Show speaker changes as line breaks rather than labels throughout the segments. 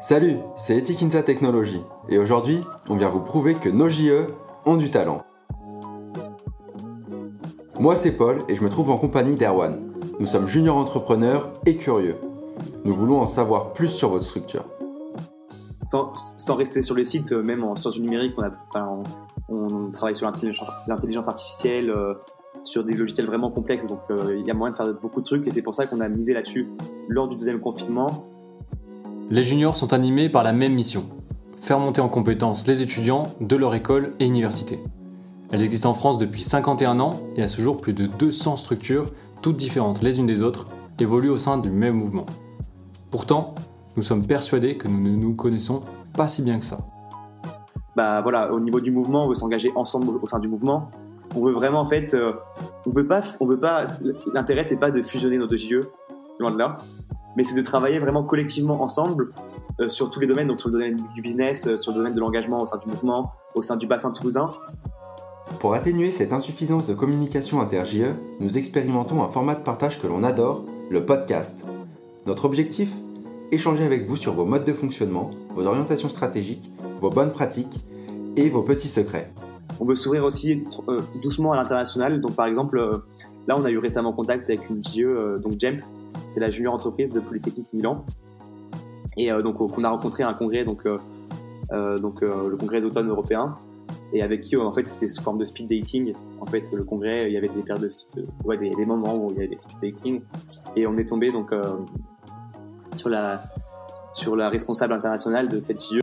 Salut, c'est Etikinsa Technologies et aujourd'hui, on vient vous prouver que nos JE ont du talent. Moi, c'est Paul et je me trouve en compagnie d'Erwan. Nous sommes juniors entrepreneurs et curieux. Nous voulons en savoir plus sur votre structure.
Sans, rester sur le site, euh, même en sciences du numérique, on, on, travaille sur l'intelligence artificielle, euh, sur des logiciels vraiment complexes, donc euh, il y a moyen de faire beaucoup de trucs et c'est pour ça qu'on a misé là-dessus lors du deuxième confinement
les juniors sont animés par la même mission faire monter en compétences les étudiants de leur école et université. Elles existent en France depuis 51 ans et à ce jour plus de 200 structures, toutes différentes les unes des autres, évoluent au sein du même mouvement. Pourtant, nous sommes persuadés que nous ne nous connaissons pas si bien que ça.
Bah voilà, au niveau du mouvement, on veut s'engager ensemble au sein du mouvement. On veut vraiment en fait, euh, on veut pas, on veut pas. L'intérêt c'est pas de fusionner nos deux JE, loin de là mais c'est de travailler vraiment collectivement ensemble euh, sur tous les domaines, donc sur le domaine du business, euh, sur le domaine de l'engagement au sein du mouvement, au sein du bassin toulousain.
Pour atténuer cette insuffisance de communication inter-JE, nous expérimentons un format de partage que l'on adore, le podcast. Notre objectif? Échanger avec vous sur vos modes de fonctionnement, vos orientations stratégiques, vos bonnes pratiques et vos petits secrets.
On veut s'ouvrir aussi euh, doucement à l'international. Donc par exemple, là on a eu récemment contact avec une JE, donc Jemp, c'est la junior entreprise de Polytechnique Milan. Et euh, donc, on a rencontré un congrès, donc, euh, euh, le congrès d'automne européen, et avec qui, en fait, c'était sous forme de speed dating. En fait, le congrès, il y avait des paires de, ouais, des, moments où il y avait des speed dating, et on est tombé donc sur la responsable internationale de cette JE.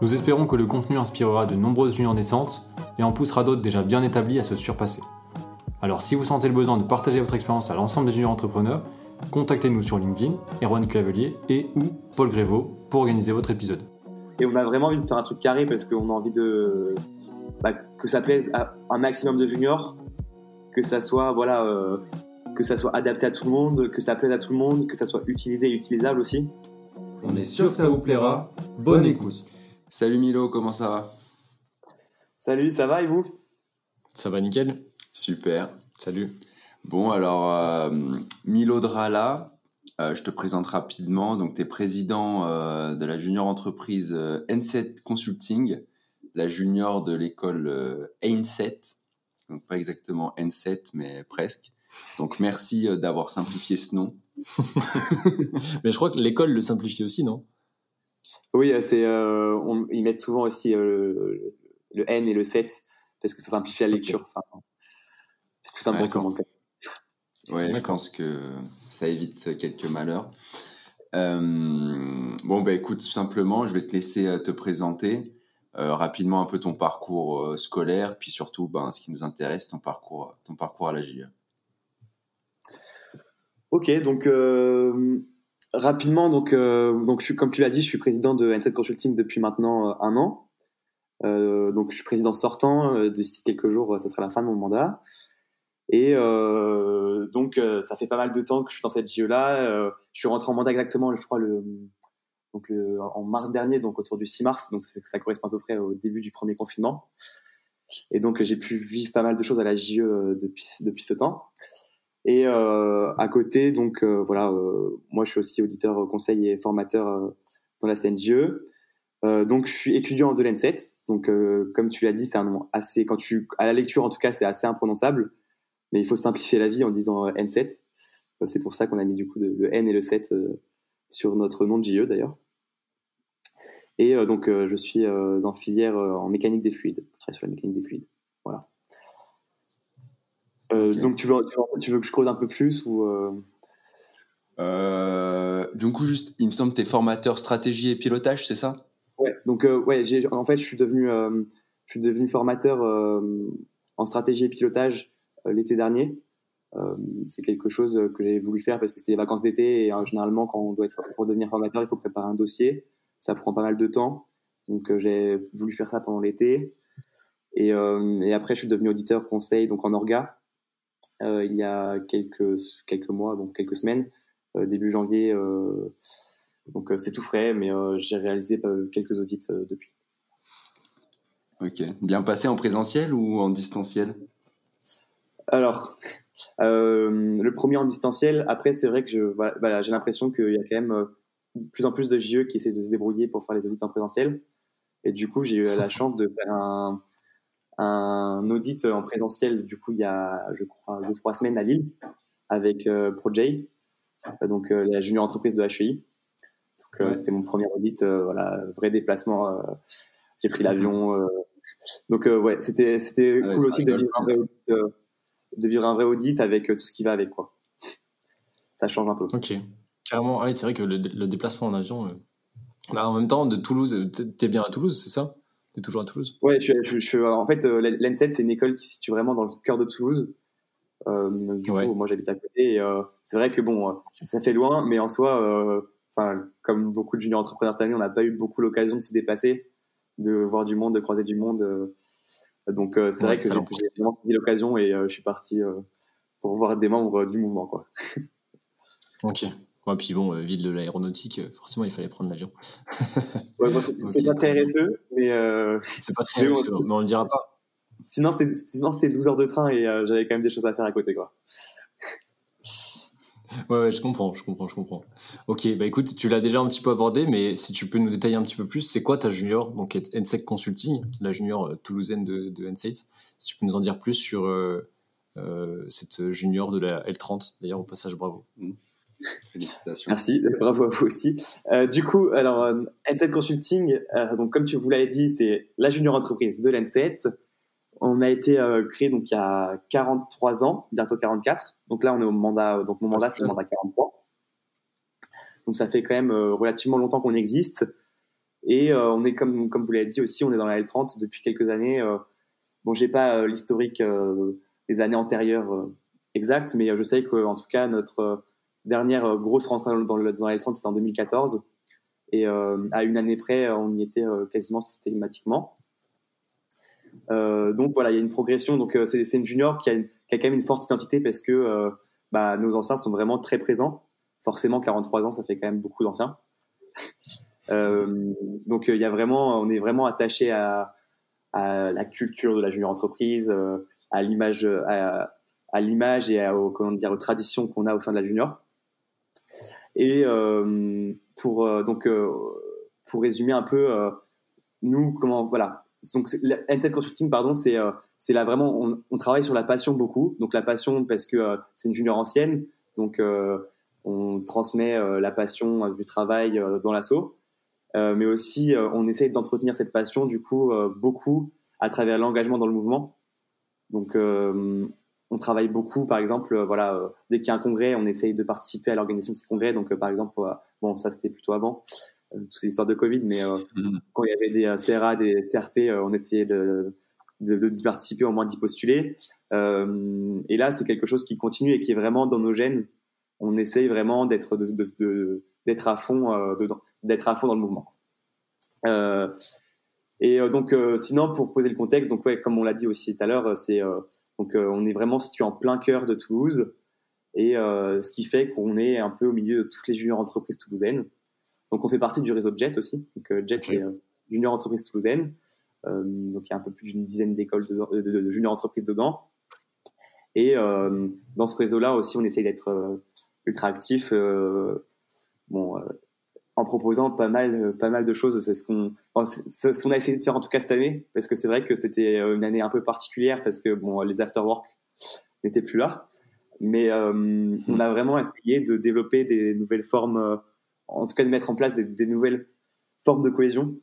Nous espérons que le contenu inspirera de nombreuses juniors naissantes et en poussera d'autres déjà bien établis à se surpasser. Alors si vous sentez le besoin de partager votre expérience à l'ensemble des juniors entrepreneurs, contactez-nous sur LinkedIn, Erwan Clavelier et ou Paul Grévaux pour organiser votre épisode.
Et on a vraiment envie de faire un truc carré parce qu'on a envie de bah, que ça plaise à un maximum de juniors, que ça soit voilà, euh, que ça soit adapté à tout le monde, que ça plaise à tout le monde, que ça soit utilisé et utilisable aussi.
On est sûr que ça vous plaira. Bonne écoute. Salut Milo, comment ça va?
Salut, ça va et vous?
Ça va nickel.
Super.
Salut.
Bon, alors, euh, Milo Drala, euh, je te présente rapidement. Donc, tu es président euh, de la junior entreprise N7 Consulting, la junior de l'école N7. Donc, pas exactement N7, mais presque. Donc, merci d'avoir simplifié ce nom.
mais je crois que l'école le simplifie aussi, non?
Oui, c'est, ils mettent souvent aussi le, N et le 7 parce que ça simplifie la lecture. c'est plus simple pour tout
Ouais, je pense que ça évite quelques malheurs. Euh, bon, bah écoute, simplement, je vais te laisser euh, te présenter euh, rapidement un peu ton parcours scolaire, puis surtout, ben, ce qui nous intéresse, ton parcours, ton parcours à la JE.
Ok, donc rapidement, donc, donc je suis, comme tu l'as dit, je suis président de N7 Consulting depuis maintenant un an. donc je suis président sortant. D'ici quelques jours, ça sera la fin de mon mandat. Et euh, donc, euh, ça fait pas mal de temps que je suis dans cette JE-là. Euh, je suis rentré en mandat exactement, je crois, le, donc le, en mars dernier, donc autour du 6 mars. Donc, ça correspond à peu près au début du premier confinement. Et donc, j'ai pu vivre pas mal de choses à la JE depuis, depuis ce temps. Et euh, à côté, donc voilà, moi je suis aussi auditeur conseil et formateur dans la CNJE. Euh, donc je suis étudiant de l'N7. Donc comme tu l'as dit, c'est un nom assez, quand tu à la lecture en tout cas, c'est assez imprononçable mais il faut simplifier la vie en disant euh, N7. Euh, c'est pour ça qu'on a mis du coup le N et le 7 euh, sur notre nom de JE d'ailleurs. Et donc je suis dans filière en mécanique des fluides, je travaille sur la mécanique des fluides. Voilà. Donc tu veux, tu veux, que je creuse un peu plus ou
Du coup juste, il me semble que tu es formateur stratégie et pilotage, c'est ça?
Ouais. Donc ouais, en fait je suis devenu, je suis devenu formateur en stratégie et pilotage l'été dernier. Euh, c'est quelque chose que j'ai voulu faire parce que c'était les vacances d'été et euh, généralement quand on doit être pour devenir formateur, il faut préparer un dossier. Ça prend pas mal de temps. Donc j'ai voulu faire ça pendant l'été. Et, après, je suis devenu auditeur conseil donc en orga euh, il y a quelques quelques mois, donc quelques semaines, début janvier. Euh, donc c'est tout frais, mais j'ai réalisé quelques audits depuis.
Ok, bien passé en présentiel ou en distanciel?
Alors, euh, le premier en distanciel. Après, c'est vrai que je, voilà, j'ai l'impression qu'il y a quand même euh, plus en plus de JE qui essaient de se débrouiller pour faire les audits en présentiel. Et du coup, j'ai eu la chance de faire un, un audit en présentiel, du coup, il y a, je crois, deux, trois semaines à Lille, avec euh, ProJ, donc euh, la junior entreprise de HEI. Donc, euh, c'était mon premier audit, voilà, vrai déplacement. j'ai pris l'avion. donc, ouais, c'était, c'était cool aussi de vivre, un vrai audit, de vivre un vrai audit avec tout ce qui va avec, quoi. Ça change un peu.
Ok. Carrément, ah c'est vrai que le, déplacement en avion, bah, en même temps, de Toulouse, t'es bien à Toulouse, c'est ça? T'es toujours à Toulouse?
Ouais, je, je, je, en fait, euh, l'ENSET, c'est une école qui se situe vraiment dans le cœur de Toulouse. Euh, du coup, moi, j'habite à côté. Et, euh, c'est vrai que bon, euh, ça fait loin, mais en soi, euh, comme beaucoup de juniors entrepreneurs cette année, on n'a pas eu beaucoup l'occasion de se déplacer, de voir du monde, de croiser du monde. Donc, c'est vrai que j'ai vraiment saisi l'occasion et je suis parti pour voir des membres du mouvement, quoi.
ok. Ouais, puis bon, euh, ville de l'aéronautique, euh, forcément, il fallait prendre l'avion.
ouais, c'est pas très RSE, mais. Euh...
C'est pas très RSE, mais, on le dira pas.
Sinon, c'était 12 heures de train et euh, j'avais quand même des choses à faire à côté, quoi.
Ouais, ouais, je comprends, je comprends, je comprends. Ok, bah écoute, tu l'as déjà un petit peu abordé, mais si tu peux nous détailler un petit peu plus, c'est quoi ta junior, donc NSEC Consulting, la junior toulousaine de, de Si tu peux nous en dire plus sur cette junior de la L30, d'ailleurs, au passage, bravo. Mm.
Félicitations.
Merci, bravo à vous aussi. Euh, du coup, alors, euh, Consulting, euh, donc comme tu vous l'avez dit, c'est la junior entreprise de l'Enset. On a été euh, créé donc il y a 43 ans, bientôt 44. Donc là, on est au mandat, donc mon mandat c'est le mandat 43. Donc ça fait quand même relativement longtemps qu'on existe. Et on est comme comme vous l'avez dit aussi, on est dans la L30 depuis quelques années. bon, j'ai pas l'historique des années antérieures exactes, mais je sais qu'en tout cas notre dernière euh, grosse rentrée dans, le, dans les 30, c'était en 2014. Et euh, à une année près, on y était euh, quasiment systématiquement. Donc voilà, il y a une progression. Donc c'est une junior qui a, qui a, quand même une forte identité parce que bah, nos anciens sont vraiment très présents. Forcément, 43 ans, ça fait quand même beaucoup d'anciens. donc il y a vraiment, on est vraiment attaché à, la culture de la junior entreprise, à l'image, à, l'image et aux, comment dire, aux traditions qu'on a au sein de la junior. Et euh, pour euh, donc euh, pour résumer un peu, nous comment voilà donc N7 Consulting pardon c'est c'est là vraiment on, on, travaille sur la passion beaucoup. Donc la passion parce que c'est une junior ancienne. Donc on transmet la passion du travail dans l'assaut. Mais aussi on essaye d'entretenir cette passion du coup beaucoup à travers l'engagement dans le mouvement. Donc on travaille beaucoup, par exemple, euh, voilà, euh, dès qu'il y a un congrès, on essaye de participer à l'organisation de ces congrès. Donc, euh, par exemple, bon, ça c'était plutôt avant, toutes ces histoires de Covid, mais mm-hmm. quand il y avait des CRA, des CRP, on essayait de d'y participer, au moins d'y postuler. et là, c'est quelque chose qui continue et qui est vraiment dans nos gènes. On essaye vraiment d'être d'être à fond dedans, d'être à fond dans le mouvement. et donc, sinon, pour poser le contexte, donc ouais, comme on l'a dit aussi tout à l'heure, c'est donc euh, on est vraiment situé en plein cœur de Toulouse et euh, ce qui fait qu'on est un peu au milieu de toutes les juniors entreprises toulousaines. Donc on fait partie du réseau JET aussi. Donc euh, JET c'est junior entreprise toulousaine. donc il y a un peu plus d'une dizaine d'écoles de, de, junior entreprises dedans. Et dans ce réseau-là aussi, on essaye d'être ultra actif. bon, en proposant pas mal, pas mal de choses. C'est ce qu'on, ce qu'on a essayé de faire en tout cas cette année, parce que c'est vrai que c'était euh, une année un peu particulière parce que bon, les afterwork n'étaient plus là, mais euh, hmm. on a vraiment essayé de développer des nouvelles formes, euh, en tout cas de mettre en place des, nouvelles formes de cohésion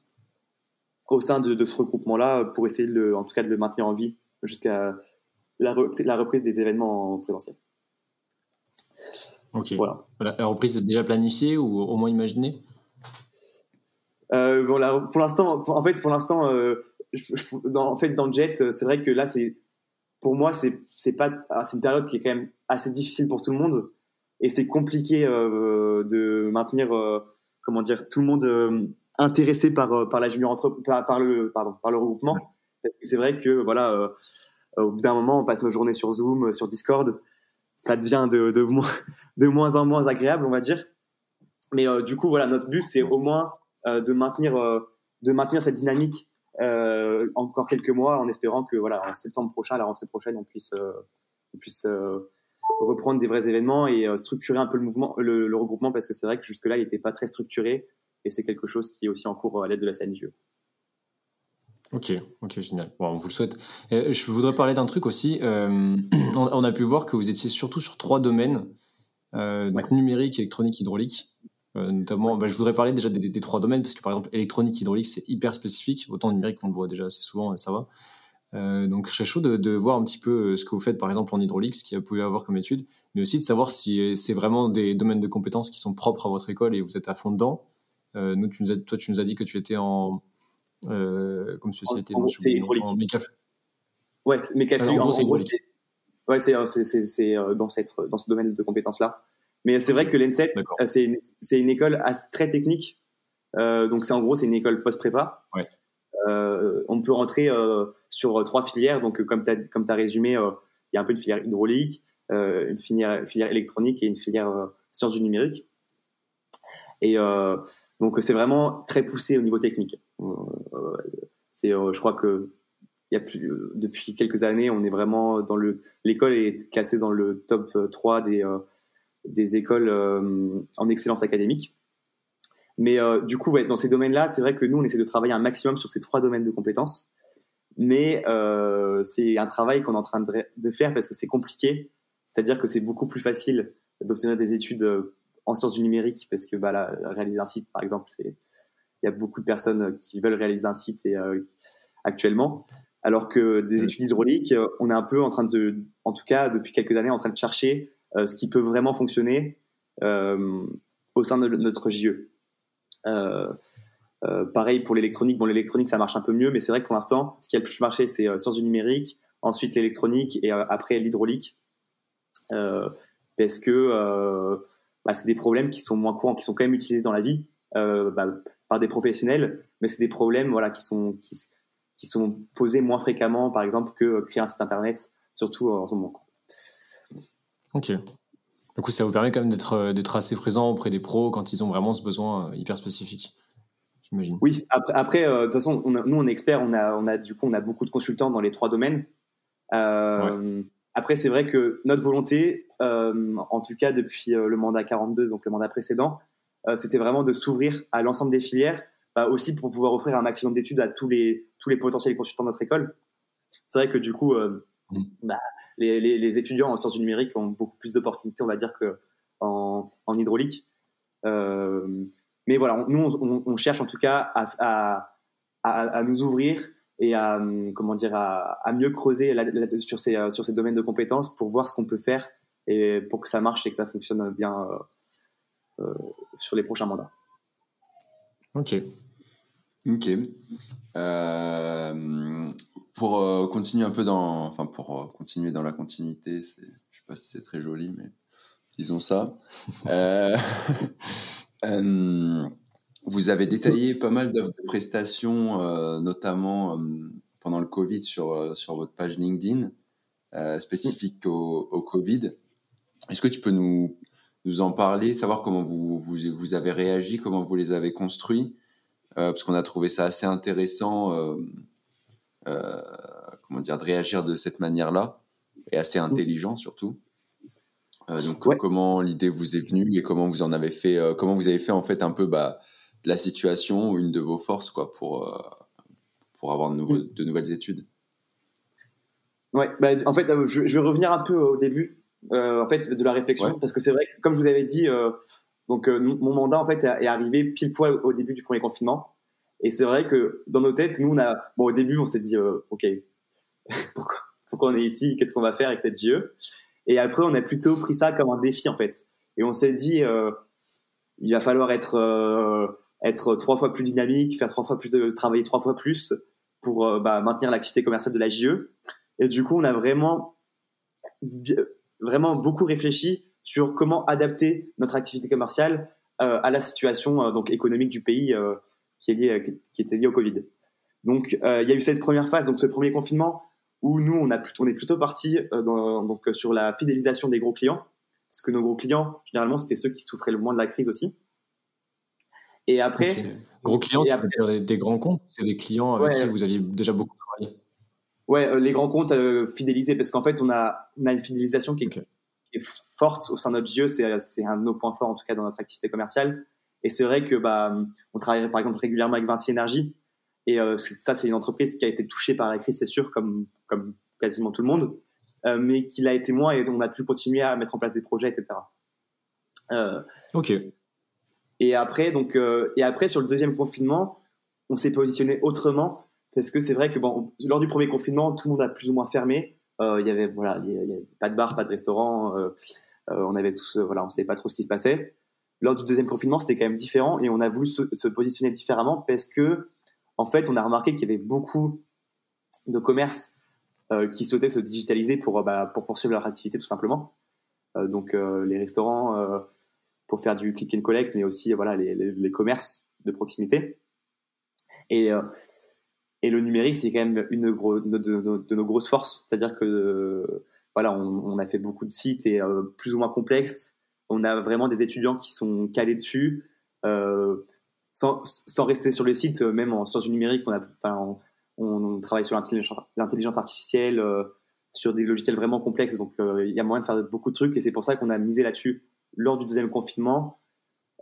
au sein de, ce regroupement-là pour essayer de en tout cas de le maintenir en vie jusqu'à la, la reprise des événements en présentiel.
Ok. Voilà. La reprise est déjà planifiée ou au moins imaginée?
Euh, bon, pour l'instant, en fait, pour l'instant, euh, dans, en fait, dans Jet, c'est vrai que là, c'est pour moi, c'est c'est pas, ah, c'est une période qui est quand même assez difficile pour tout le monde et c'est compliqué euh, de maintenir, euh, comment dire, tout le monde euh, intéressé par par la junior entre par, le pardon par le regroupement parce que c'est vrai que voilà, au bout d'un moment, on passe nos journées sur Zoom, sur Discord, ça devient de de moins de moins en moins agréable, on va dire. Mais du coup, voilà, notre but, c'est au moins euh, de maintenir euh, de maintenir cette dynamique euh, encore quelques mois en espérant que voilà en septembre prochain, à la rentrée prochaine, on puisse on puisse reprendre des vrais événements et structurer un peu le mouvement, le, regroupement, parce que c'est vrai que jusque-là, il n'était pas très structuré et c'est quelque chose qui est aussi en cours à l'aide de la CNJE.
Ok, ok, génial. Bon, on vous le souhaite. je voudrais parler d'un truc aussi. on, a pu voir que vous étiez surtout sur trois domaines, donc numérique, électronique, hydraulique. Euh, notamment, bah, je voudrais parler déjà des, trois domaines, parce que par exemple, électronique, hydraulique, c'est hyper spécifique. Autant numérique, on le voit déjà assez souvent et ça va. Euh, donc, je serais chaud de, voir un petit peu euh, ce que vous faites, par exemple, en hydraulique, ce qu'il y a avoir comme étude, mais aussi de savoir si c'est vraiment des domaines de compétences qui sont propres à votre école et vous êtes à fond dedans. nous, tu nous as, toi, tu nous as dit que tu étais en. comme spécialité
en, c'est hydraulique. En mécaf... Ouais, mécaf... en, gros, c'est Ouais, c'est dans, cette, dans ce domaine de compétences-là. Mais c'est vrai que l'ENSET, euh, c'est une, une, école très technique. Euh, donc, c'est en gros, c'est une école post-prépa.
Ouais.
Euh, on peut rentrer euh, sur trois filières. Donc, comme tu as, résumé, il y a un peu une filière hydraulique, une filière, électronique et une filière sciences du numérique. Et donc, c'est vraiment très poussé au niveau technique. je crois que depuis quelques années, on est vraiment dans le. L'école est classée dans le top 3 des écoles euh, en excellence académique. Mais euh, du coup, ouais, dans ces domaines-là, c'est vrai que nous, on essaie de travailler un maximum sur ces trois domaines de compétences. Mais euh, c'est un travail qu'on est en train de, faire parce que c'est compliqué. C'est-à-dire que c'est beaucoup plus facile d'obtenir des études en sciences du numérique parce que bah, là, réaliser un site, par exemple, c'est il y a beaucoup de personnes qui veulent réaliser un site et, actuellement. Alors que des études hydrauliques, on est un peu en train de, en tout cas depuis quelques années, en train de chercher euh, ce qui peut vraiment fonctionner euh, au sein de notre JE. Euh, pareil pour l'électronique. Bon, l'électronique, ça marche un peu mieux, mais c'est vrai que pour l'instant, ce qui a le plus marché, c'est sciences du numérique, ensuite l'électronique et après l'hydraulique. parce que bah, c'est des problèmes qui sont moins courants, qui sont quand même utilisés dans la vie bah, par des professionnels, mais c'est des problèmes voilà, qui, sont, qui, qui, sont posés moins fréquemment, par exemple, que créer un site internet, surtout en ce moment.
Ok. Du coup, ça vous permet quand même d'être euh, d'être assez présent auprès des pros quand ils ont vraiment ce besoin euh, hyper spécifique. J'imagine.
Oui. Après, après euh, de toute façon, nous on est experts, on a on a du coup on a beaucoup de consultants dans les trois domaines. Après, c'est vrai que notre volonté, en tout cas depuis le mandat 42, donc le mandat précédent, c'était vraiment de s'ouvrir à l'ensemble des filières, bah, aussi pour pouvoir offrir un maximum d'études à tous les tous les potentiels consultants de notre école. C'est vrai que du coup, mmh. bah, les, étudiants en sciences du numérique ont beaucoup plus d'opportunités, on va dire, qu'en en hydraulique. Euh, mais voilà, nous, on, cherche en tout cas à, nous ouvrir et à, comment dire, à, mieux creuser sur, ces, sur ces domaines de compétences pour voir ce qu'on peut faire et pour que ça marche et que ça fonctionne bien euh, euh, sur les prochains mandats.
Ok.
Ok. Euh, pour euh, continuer un peu dans, enfin pour euh, continuer dans la continuité, je sais pas si c'est très joli, mais disons ça. vous avez détaillé pas mal d'offres de prestations, notamment pendant le Covid sur sur votre page LinkedIn spécifique au, au Covid. Est-ce que tu peux nous nous en parler, savoir comment vous, vous, vous avez réagi, comment vous les avez construits euh, parce qu'on a trouvé ça assez intéressant, euh, euh, comment dire, de réagir de cette manière-là, et assez intelligent surtout. donc, comment l'idée vous est venue et comment vous en avez fait, comment vous avez fait en fait un peu bah, de la situation une de vos forces quoi pour pour avoir de, de nouvelles études?
Ouais, bah, en fait, je, vais revenir un peu au début, en fait, de la réflexion, parce que c'est vrai, comme je vous avais dit, donc euh, mon mandat en fait est arrivé pile poil au début du premier confinement. Et c'est vrai que dans nos têtes, nous on a bon au début on s'est dit euh, ok pourquoi, on est ici, qu'est-ce qu'on va faire avec cette GE Et après on a plutôt pris ça comme un défi en fait. Et on s'est dit euh, il va falloir être euh, être trois fois plus dynamique, faire trois fois plus travailler trois fois plus pour bah, maintenir l'activité commerciale de la GE. Et du coup on a vraiment vraiment beaucoup réfléchi sur comment adapter notre activité commerciale à la situation donc économique du pays qui, est lié, qui, était liée au Covid. Donc il y a eu cette première phase, donc ce premier confinement où nous on, a on est plutôt parti donc sur la fidélisation des gros clients parce que nos gros clients généralement c'était ceux qui souffraient le moins de la crise aussi. Et après,
gros clients, et après, des, grands comptes, c'est des clients avec qui vous aviez déjà beaucoup travaillé.
Ouais, les grands comptes fidélisés parce qu'en fait on a on a une fidélisation qui est est forte au sein de notre JE, c'est un de nos points forts en tout cas dans notre activité commerciale. Et c'est vrai que bah, on travaille par exemple régulièrement avec Vinci Énergie. Et euh, ça, c'est une entreprise qui a été touchée par la crise, c'est sûr, comme, comme quasiment tout le monde, euh, mais qui l'a été moins et on a pu continuer à mettre en place des projets, etc.
Euh, ok.
Et après, donc, et après, sur le deuxième confinement, on s'est positionné autrement parce que c'est vrai que bon, lors du premier confinement, tout le monde a plus ou moins fermé. Il y avait voilà, il y avait pas de bar, pas de restaurant. On avait tous voilà, on savait pas trop ce qui se passait. Lors du deuxième confinement, c'était quand même différent et on a voulu se, positionner différemment parce que en fait, on a remarqué qu'il y avait beaucoup de commerces qui souhaitaient se digitaliser pour bah, pour poursuivre leur activité tout simplement. donc les restaurants pour faire du click and collect, mais aussi voilà les, commerces de proximité. Et le numérique, c'est quand même une de, nos grosses forces. C'est-à-dire que euh, voilà, on, a fait beaucoup de sites et euh, plus ou moins complexes. On a vraiment des étudiants qui sont calés dessus. Euh, sans, sans, rester sur le site, même en sciences du numérique, on, a, enfin, on, travaille sur l'intelligence artificielle, sur des logiciels vraiment complexes. Donc, il y a moyen de faire beaucoup de trucs et c'est pour ça qu'on a misé là-dessus lors du deuxième confinement.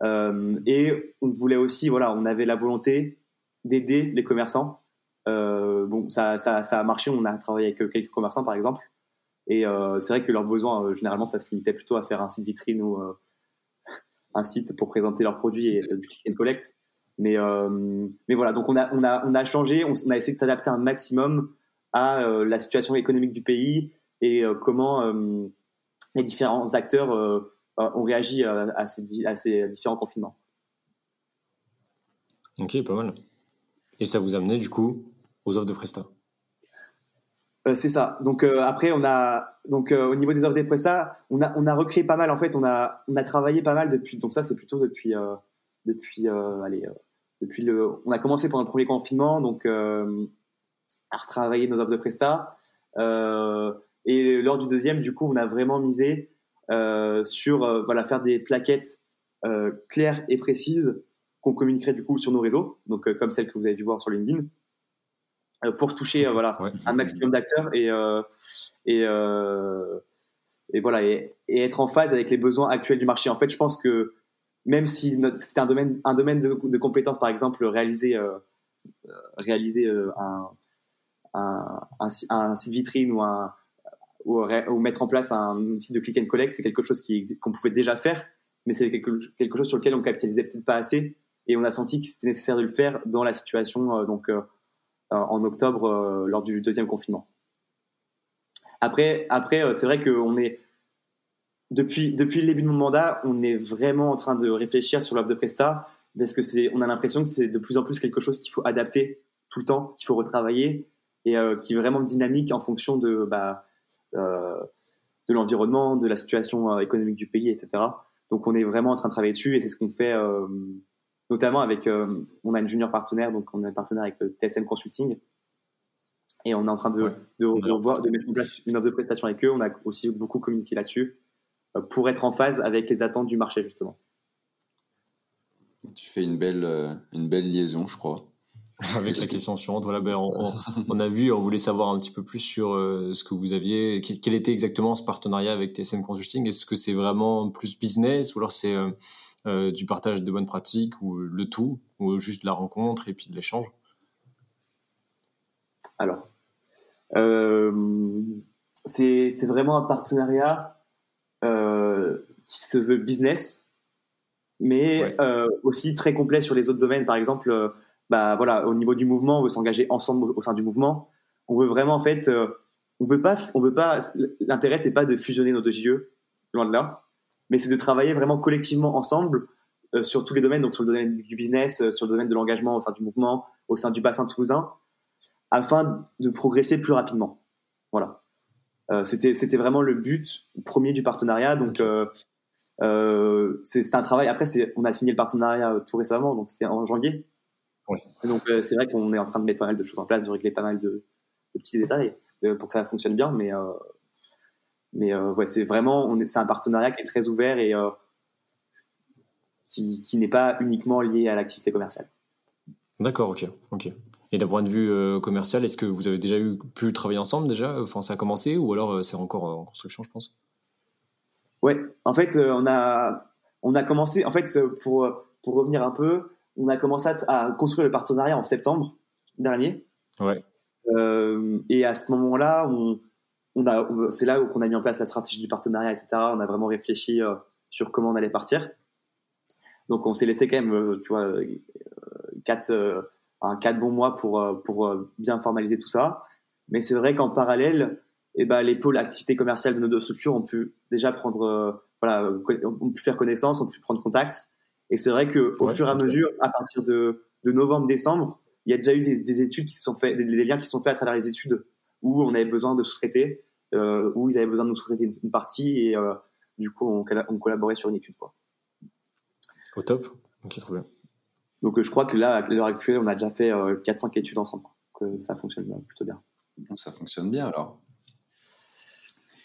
et on voulait aussi, voilà, on avait la volonté d'aider les commerçants euh, bon, ça, ça, ça, a marché. On a travaillé avec quelques commerçants, par exemple. Et euh, c'est vrai que leurs besoins, euh, généralement, ça se limitait plutôt à faire un site vitrine ou euh, un site pour présenter leurs produits et du click and collect. Mais, mais voilà, donc on a, on a, on a changé, on, a essayé de s'adapter un maximum à la situation économique du pays et comment les différents acteurs ont réagi à ces, différents confinements.
Ok, pas mal. Et ça vous a amené du coup aux offres de Presta?
Euh, c'est ça. Donc euh, après, on a donc euh, au niveau des offres des Presta, on a on a recréé pas mal. En fait, on a on a travaillé pas mal depuis. Donc ça, c'est plutôt depuis depuis allez depuis le. On a commencé pendant le premier confinement, donc à retravailler nos offres de Presta. et lors du deuxième, du coup, on a vraiment misé sur voilà faire des plaquettes claires et précises qu'on communiquerait du coup sur nos réseaux, donc comme celle que vous avez dû voir sur LinkedIn. Euh, pour toucher euh, voilà un maximum d'acteurs et euh, et et voilà et, être en phase avec les besoins actuels du marché. En fait, je pense que même si c'était un domaine un domaine de, compétences par exemple réaliser réaliser un, un, un, site vitrine ou un ou, mettre en place un outil de click and collect, c'est quelque chose qu'on pouvait déjà faire, mais c'est quelque, quelque, chose sur lequel on capitalisait peut-être pas assez, et on a senti que c'était nécessaire de le faire dans la situation donc euh, en octobre euh, lors du deuxième confinement. Après, après euh, c'est vrai qu'on est depuis, depuis le début de mon mandat, on est vraiment en train de réfléchir sur l'offre de Presta parce que c'est, on a l'impression que c'est de plus en plus quelque chose qu'il faut adapter tout le temps, qu'il faut retravailler et qui est vraiment dynamique en fonction de, bah, de l'environnement, de la situation économique du pays, etc. Donc on est vraiment en train de travailler dessus et c'est ce qu'on fait notamment avec, euh, on a une junior partenaire, donc on est partenaire avec le TSM Consulting, et on est en train de, de, revoir, de mettre en place une offre de prestation avec eux. On a aussi beaucoup communiqué là-dessus euh, pour être en phase avec les attentes du marché justement.
Tu fais une belle, euh, une belle liaison, je crois.
Avec la question suivante, voilà, ben on, a vu, on voulait savoir un petit peu plus sur ce que vous aviez, quel, était exactement ce partenariat avec TSM Consulting? Est-ce que c'est vraiment plus business ou alors c'est euh, du partage de bonnes pratiques ou le tout, ou juste la rencontre et puis de l'échange
Alors, euh, c'est vraiment un partenariat euh, qui se veut business, mais aussi très complet sur les autres domaines. Par exemple, bah voilà, au niveau du mouvement, on veut s'engager ensemble au sein du mouvement. On veut vraiment en fait, on veut pas, on veut pas. L'intérêt c'est pas de fusionner nos deux yeux, loin de là mais c'est de travailler vraiment collectivement ensemble euh, sur tous les domaines, donc sur le domaine du business, euh, sur le domaine de l'engagement au sein du mouvement, au sein du bassin toulousain, afin de progresser plus rapidement. Voilà. Euh, c'était vraiment le but premier du partenariat. Donc euh, c'est un travail. Après, on a signé le partenariat tout récemment, donc c'était en janvier. Oui. Donc c'est vrai qu'on est en train de mettre pas mal de choses en place, de régler pas mal de, de petits détails pour que ça fonctionne bien. Mais mais euh, ouais, c'est vraiment, c'est un partenariat qui est très ouvert et euh, qui, qui n'est pas uniquement lié à l'activité commerciale.
D'accord, ok, ok. Et d'un point de vue euh, commercial, est-ce que vous avez déjà eu, pu travailler ensemble déjà? Enfin, ça a commencé ou alors c'est encore en construction, je pense?
Ouais, en fait, on a on a commencé, en fait, pour pour revenir un peu, on a commencé à, construire le partenariat en septembre dernier.
Ouais.
et à ce moment-là, on on a, c'est là qu'on a mis en place la stratégie du partenariat, etc. On a vraiment réfléchi sur comment on allait partir. Donc on s'est laissé quand même, tu vois, quatre, un quatre bons mois pour pour bien formaliser tout ça. Mais c'est vrai qu'en parallèle, eh ben, les pôles activités commerciales de nos deux structures ont pu déjà prendre, euh, voilà, ont pu faire connaissance, ont pu prendre contact. Et c'est vrai que au fur et à mesure, à partir de, de novembre-décembre, il y a déjà eu des, des, études qui se sont faits, des, liens qui sont faits à travers les études où on avait besoin de sous-traiter, euh, où ils avaient besoin de nous sous-traiter une, partie et euh, du coup on, on, collaborait sur une étude quoi.
Au top, ok trop bien.
Donc je crois que là, à l'heure actuelle, on a déjà fait 4-5 études ensemble, que ça fonctionne plutôt bien.
Donc ça fonctionne bien alors.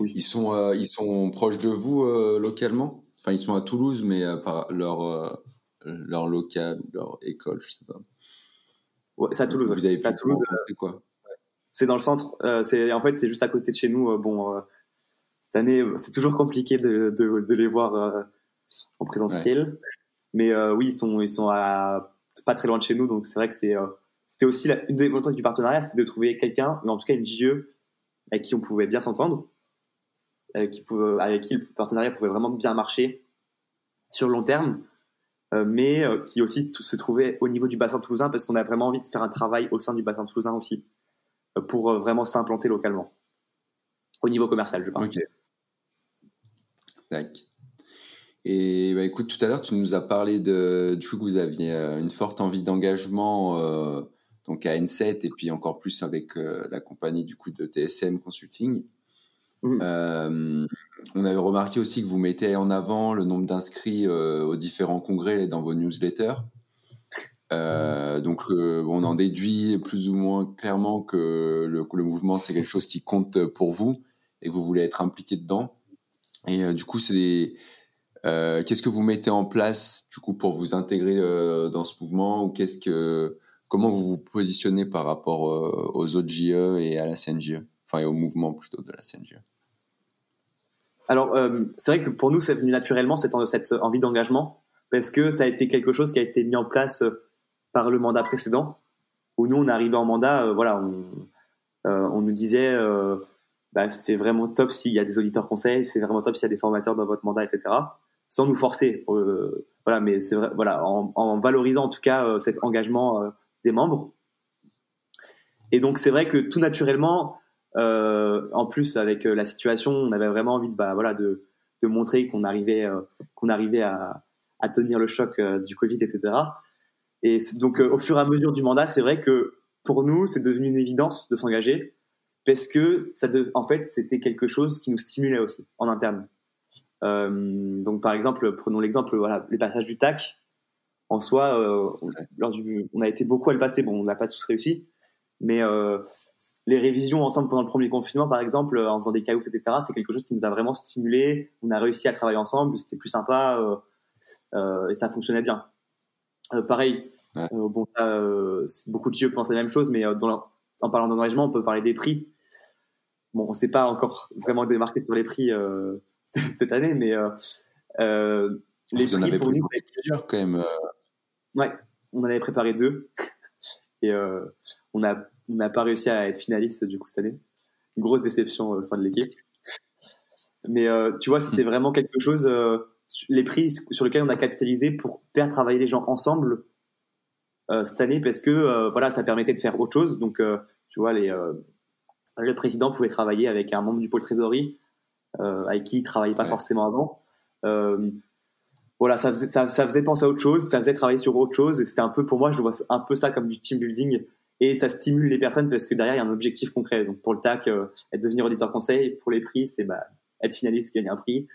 Oui. Ils sont, euh, ils sont proches de vous euh, localement? Enfin, ils sont à Toulouse, mais euh, par leur, leur local, leur école, je sais pas.
Ouais, c'est à Toulouse.
Vous avez Toulouse. quoi
C'est dans le centre. c'est en fait, c'est juste à côté de chez nous. bon, cette année, c'est toujours compliqué de, de, de les voir en présentiel. Mais oui, ils sont, ils sont à, pas très loin de chez nous, donc c'est vrai que c'est c'était aussi la, une des volontés du partenariat, c'était de trouver quelqu'un, mais en tout cas une JE avec qui on pouvait bien s'entendre, avec qui, avec qui le partenariat pouvait vraiment bien marcher sur le long terme, euh, mais euh, qui aussi se trouvait au niveau du bassin toulousain parce qu'on a vraiment envie de faire un travail au sein du bassin toulousain aussi euh, pour vraiment s'implanter localement au niveau commercial, je parle.
Ok. D'accord. Et bah, écoute, tout à l'heure, tu nous as parlé de, du coup que vous aviez une forte envie d'engagement donc à N7 et puis encore plus avec euh, la compagnie du coup de TSM Consulting. Mmh. Euh, on avait remarqué aussi que vous mettez en avant le nombre d'inscrits euh, aux différents congrès dans vos newsletters. Donc on en déduit plus ou moins clairement que le, mouvement c'est quelque chose qui compte pour vous et que vous voulez être impliqué dedans. Et du coup c'est qu'est-ce que vous mettez en place du coup pour vous intégrer dans ce mouvement ou qu'est-ce que comment vous vous positionnez par rapport euh, aux autres JE et à la CNJE Enfin, et au mouvement plutôt de la CNJE
Alors, euh, c'est vrai que pour nous, c'est venu naturellement cette, cette envie d'engagement, parce que ça a été quelque chose qui a été mis en place euh, par le mandat précédent, où nous, on arrivé en mandat, voilà, on, on, nous disait, bah, c'est vraiment top s'il y a des auditeurs conseils, c'est vraiment top s'il y a des formateurs dans votre mandat, etc. Sans nous forcer, voilà, mais c'est vrai, voilà, en, valorisant en tout cas cet engagement des membres. Et donc c'est vrai que tout naturellement, euh, en plus avec euh, la situation, on avait vraiment envie de, bah, voilà, de, montrer qu'on arrivait, euh, qu'on arrivait à, tenir le choc du Covid, etc. Et donc au fur et à mesure du mandat, c'est vrai que pour nous, c'est devenu une évidence de s'engager parce que ça de, en fait, c'était quelque chose qui nous stimulait aussi en interne. donc par exemple, prenons l'exemple, voilà, les passages du TAC en soi, euh, lors du, on a été beaucoup à le passer. Bon, on n'a pas tous réussi, mais euh, les révisions ensemble pendant le premier confinement, par exemple, en faisant des cailloux, etc., c'est quelque chose qui nous a vraiment stimulé. On a réussi à travailler ensemble, c'était plus sympa euh, et ça fonctionnait bien. Pareil, bon, ça, beaucoup de jeux pensent la même chose, mais en parlant d'engagement, on peut parler des prix. Bon, on s'est pas encore vraiment démarqué sur les prix cette année, mais
les prix pour nous, c'est plusieurs quand même.
Ouais, on en avait préparé deux. Et euh, on n'a on pas réussi à être finaliste du coup cette année. Une grosse déception au sein de l'équipe. Mais euh, tu vois, c'était hmm. vraiment quelque chose, euh, les prix sur lesquels on a capitalisé pour faire travailler les gens ensemble cette année parce que voilà, ça permettait de faire autre chose. Donc, tu vois, les, le président pouvait travailler avec un membre du pôle trésorerie avec qui il travaillait pas forcément avant voilà, ça faisait, ça, faisait penser à autre chose, ça faisait travailler sur autre chose, et c'était un peu, pour moi, je vois un peu ça comme du team building, et ça stimule les personnes parce que derrière, il y a un objectif concret. Donc, pour le TAC, euh, être devenir auditeur conseil, pour les prix, c'est bah, être finaliste, gagner un prix.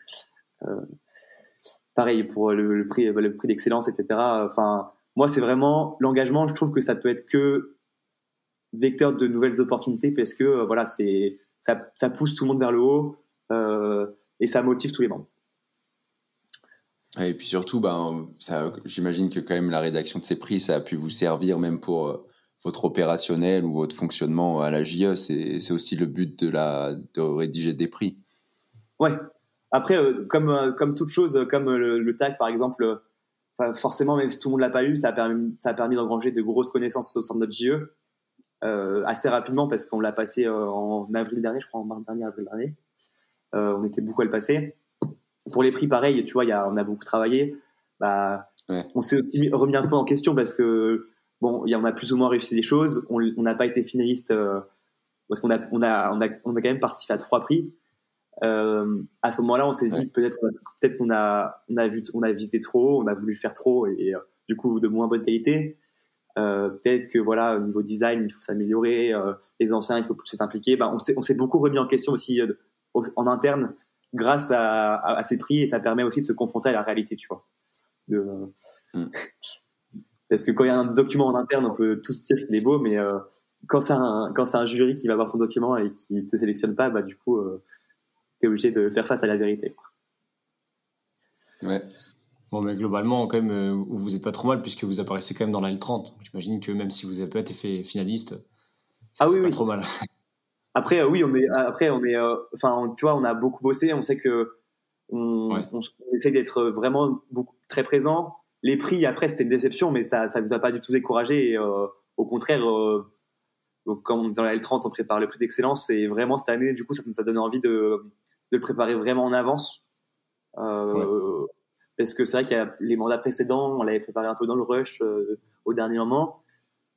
Euh, pareil, pour le, prix, le prix d'excellence, etc. Enfin, moi, c'est vraiment l'engagement, je trouve que ça peut être que vecteur de nouvelles opportunités parce que, euh, voilà, c'est, ça, ça pousse tout le monde vers le haut, et ça motive tous les membres.
Et puis surtout, ben, j'imagine que quand même la rédaction de ces prix, ça a pu vous servir même pour euh, votre opérationnel ou votre fonctionnement à la JE. C'est aussi le but de, la, de rédiger des prix.
Ouais. Après, comme comme toute chose, comme le, tag par exemple, forcément, même si tout le monde l'a pas eu, ça a permis ça a permis d'engranger de grosses connaissances au sein de notre JE assez rapidement parce qu'on l'a passé en avril dernier, je crois en mars dernier, avril dernier. on était beaucoup à le passer. Pour les prix, pareil, tu vois, y a, on a beaucoup travaillé. Bah, on s'est aussi remis un peu en question parce que bon, y a, on a plus ou moins réussi des choses. On n'a pas été finaliste euh, parce qu'on a, on a, on a, on a quand même participé à trois prix. Euh, à ce moment-là, on s'est dit peut-être, peut-être qu'on a, on a vu, on a visé trop, on a voulu faire trop et, euh, du coup de moins bonne qualité. Euh, peut-être que voilà, au niveau design, il faut s'améliorer. les anciens, il faut plus s'impliquer. Ben, on s'est, on s'est beaucoup remis en question aussi en interne grâce à, à, à, ces prix et ça permet aussi de se confronter à la réalité, tu vois. De, mm. Parce que quand il y a un document en interne, on peut tous dire qu'il est beau, mais euh, quand c'est un, quand c'est un jury qui va voir ton document et qui te sélectionne pas, bah du coup, euh, tu es obligé de faire face à la vérité.
Ouais. Bon, mais globalement, quand même, euh, vous n'êtes pas trop mal puisque vous apparaissez quand même dans la L30. J'imagine que même si vous n'avez pas été fait finaliste,
ah oui,
pas
oui.
trop mal.
Après, oui, on est, après, on est, enfin, tu vois, on a beaucoup bossé. On sait que on, on, essaie d'être vraiment beaucoup, très présent. Les prix, après, c'était une déception, mais ça ne nous a pas du tout découragé. Et, euh, au contraire, euh, donc, comme dans la L30, on prépare le prix d'excellence. Et vraiment, cette année, du coup, ça nous a donné envie de, de le préparer vraiment en avance. Euh, Parce que c'est vrai qu'il y a les mandats précédents, on l'avait préparé un peu dans le rush euh, au dernier moment.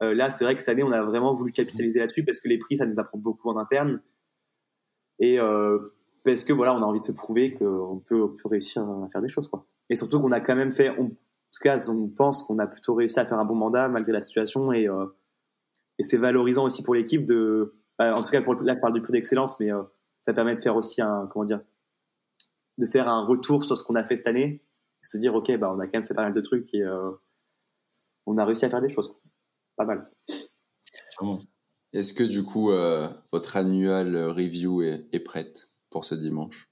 Euh, là, c'est vrai que cette année, on a vraiment voulu capitaliser là-dessus parce que les prix, ça nous apprend beaucoup en interne. Et parce que voilà, on a envie de se prouver qu'on peut, on peut réussir à faire des choses, quoi. Et surtout qu'on a quand même fait, on, en tout cas, on pense qu'on a plutôt réussi à faire un bon mandat malgré la situation et, et c'est valorisant aussi pour l'équipe de, en tout cas, pour, là, je parle du prix d'excellence, mais ça permet de faire aussi un, comment dire, de faire un retour sur ce qu'on a fait cette année, et se dire, ok, bah, on a quand même fait pas mal de trucs et euh, on a réussi à faire des choses. Pas mal.
Est-ce que du coup, votre annual review est, est prête pour ce dimanche?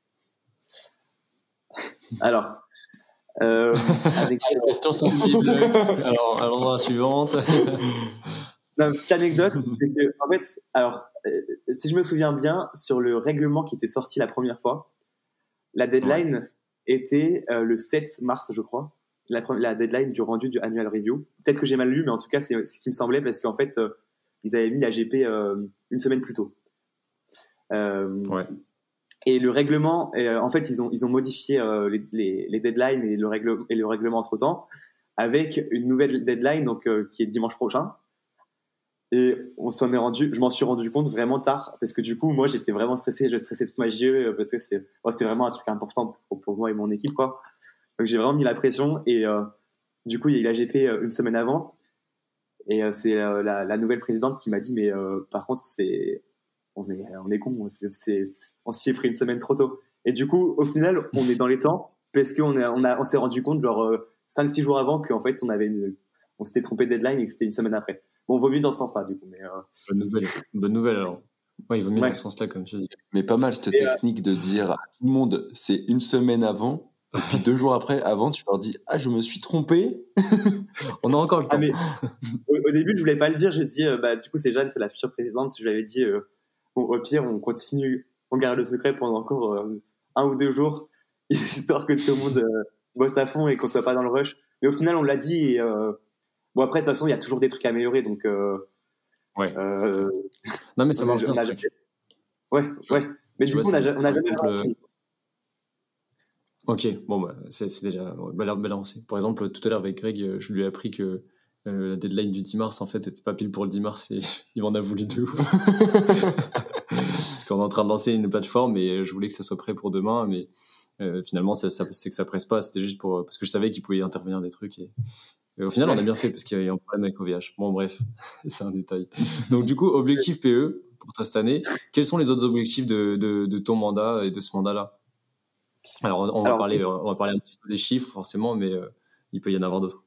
Alors, euh,
avec... question sensible. alors, allons à la suivante.
une petite anecdote, c'est que, en fait, alors, euh, si je me souviens bien, sur le règlement qui était sorti la première fois, la deadline était euh, le 7 mars, je crois. La, la, deadline du rendu du annual review. Peut-être que j'ai mal lu, mais en tout cas, c'est ce qui me semblait parce qu'en fait, euh, ils avaient mis la GP une semaine plus tôt. ouais. Et le règlement, euh, en fait, ils ont, ils ont modifié euh, les, les, les, deadlines et le, règle, et le règlement entre temps avec une nouvelle deadline donc euh, qui est dimanche prochain. Et on s'en est rendu, je m'en suis rendu compte vraiment tard parce que du coup, moi, j'étais vraiment stressé, je stressais toute ma JE parce que c'est, c'est vraiment un truc important pour, moi et mon équipe, quoi. Donc j'ai vraiment mis la pression et du coup, il y a eu la GP une semaine avant et c'est la, nouvelle présidente qui m'a dit mais par contre, c'est on est, on est con, on s'y est pris une semaine trop tôt. Et du coup, au final, on est dans les temps parce qu'on on a, on s'est rendu compte, genre, 5-6 euh, jours avant qu'en fait, on avait on s'était trompé de deadline et que c'était une semaine après. Bon, vaut mieux dans ce sens-là, du coup, mais, euh,
Bonne nouvelle. Bonne nouvelle, alors. Ouais, il vaut mieux dans ce sens-là, comme tu dis.
Mais pas mal, cette euh, technique de dire à tout le monde, c'est une semaine avant. Et puis deux jours après, avant, tu leur dis Ah, je me suis trompé.
on a encore le ah, temps.
mais, au, début, je voulais pas le dire. J'ai dit bah, Du coup, c'est Jeanne, c'est la future présidente. Je lui avais dit au pire, on continue, on garde le secret pendant encore euh, un ou deux jours, histoire que tout le monde euh, bosse à fond et qu'on soit pas dans le rush. Mais au final, on l'a dit. Et, euh, bon, après, de toute façon, il y a toujours des trucs à améliorer. Donc,
ouais. non, mais ça marche bien.
Ouais, ouais. Mais du coup, on a, jamais.
Ok, bon, bah, c'est déjà belle, belle avancée. Par exemple, tout à l'heure avec Greg, je lui ai appris que euh, la deadline du 10 mars, en fait, n'était pas pile pour le 10 mars et il m'en a voulu deux. Parce qu'on est en train de lancer une plateforme et je voulais que ça soit prêt pour demain, mais euh, finalement, c'est que ça presse pas. C'était juste pour parce que je savais qu'il pouvait y intervenir des trucs. Et, au final, on a bien fait parce qu'il y a eu un problème avec OVH. Bon, bref, c'est un détail. Donc, du coup, objectif PE pour toi cette année. Quels sont les autres objectifs de, de, ton mandat et de ce mandat-là? Alors, on, va parler, on va parler un petit peu des chiffres, forcément, mais euh, il peut y en avoir d'autres.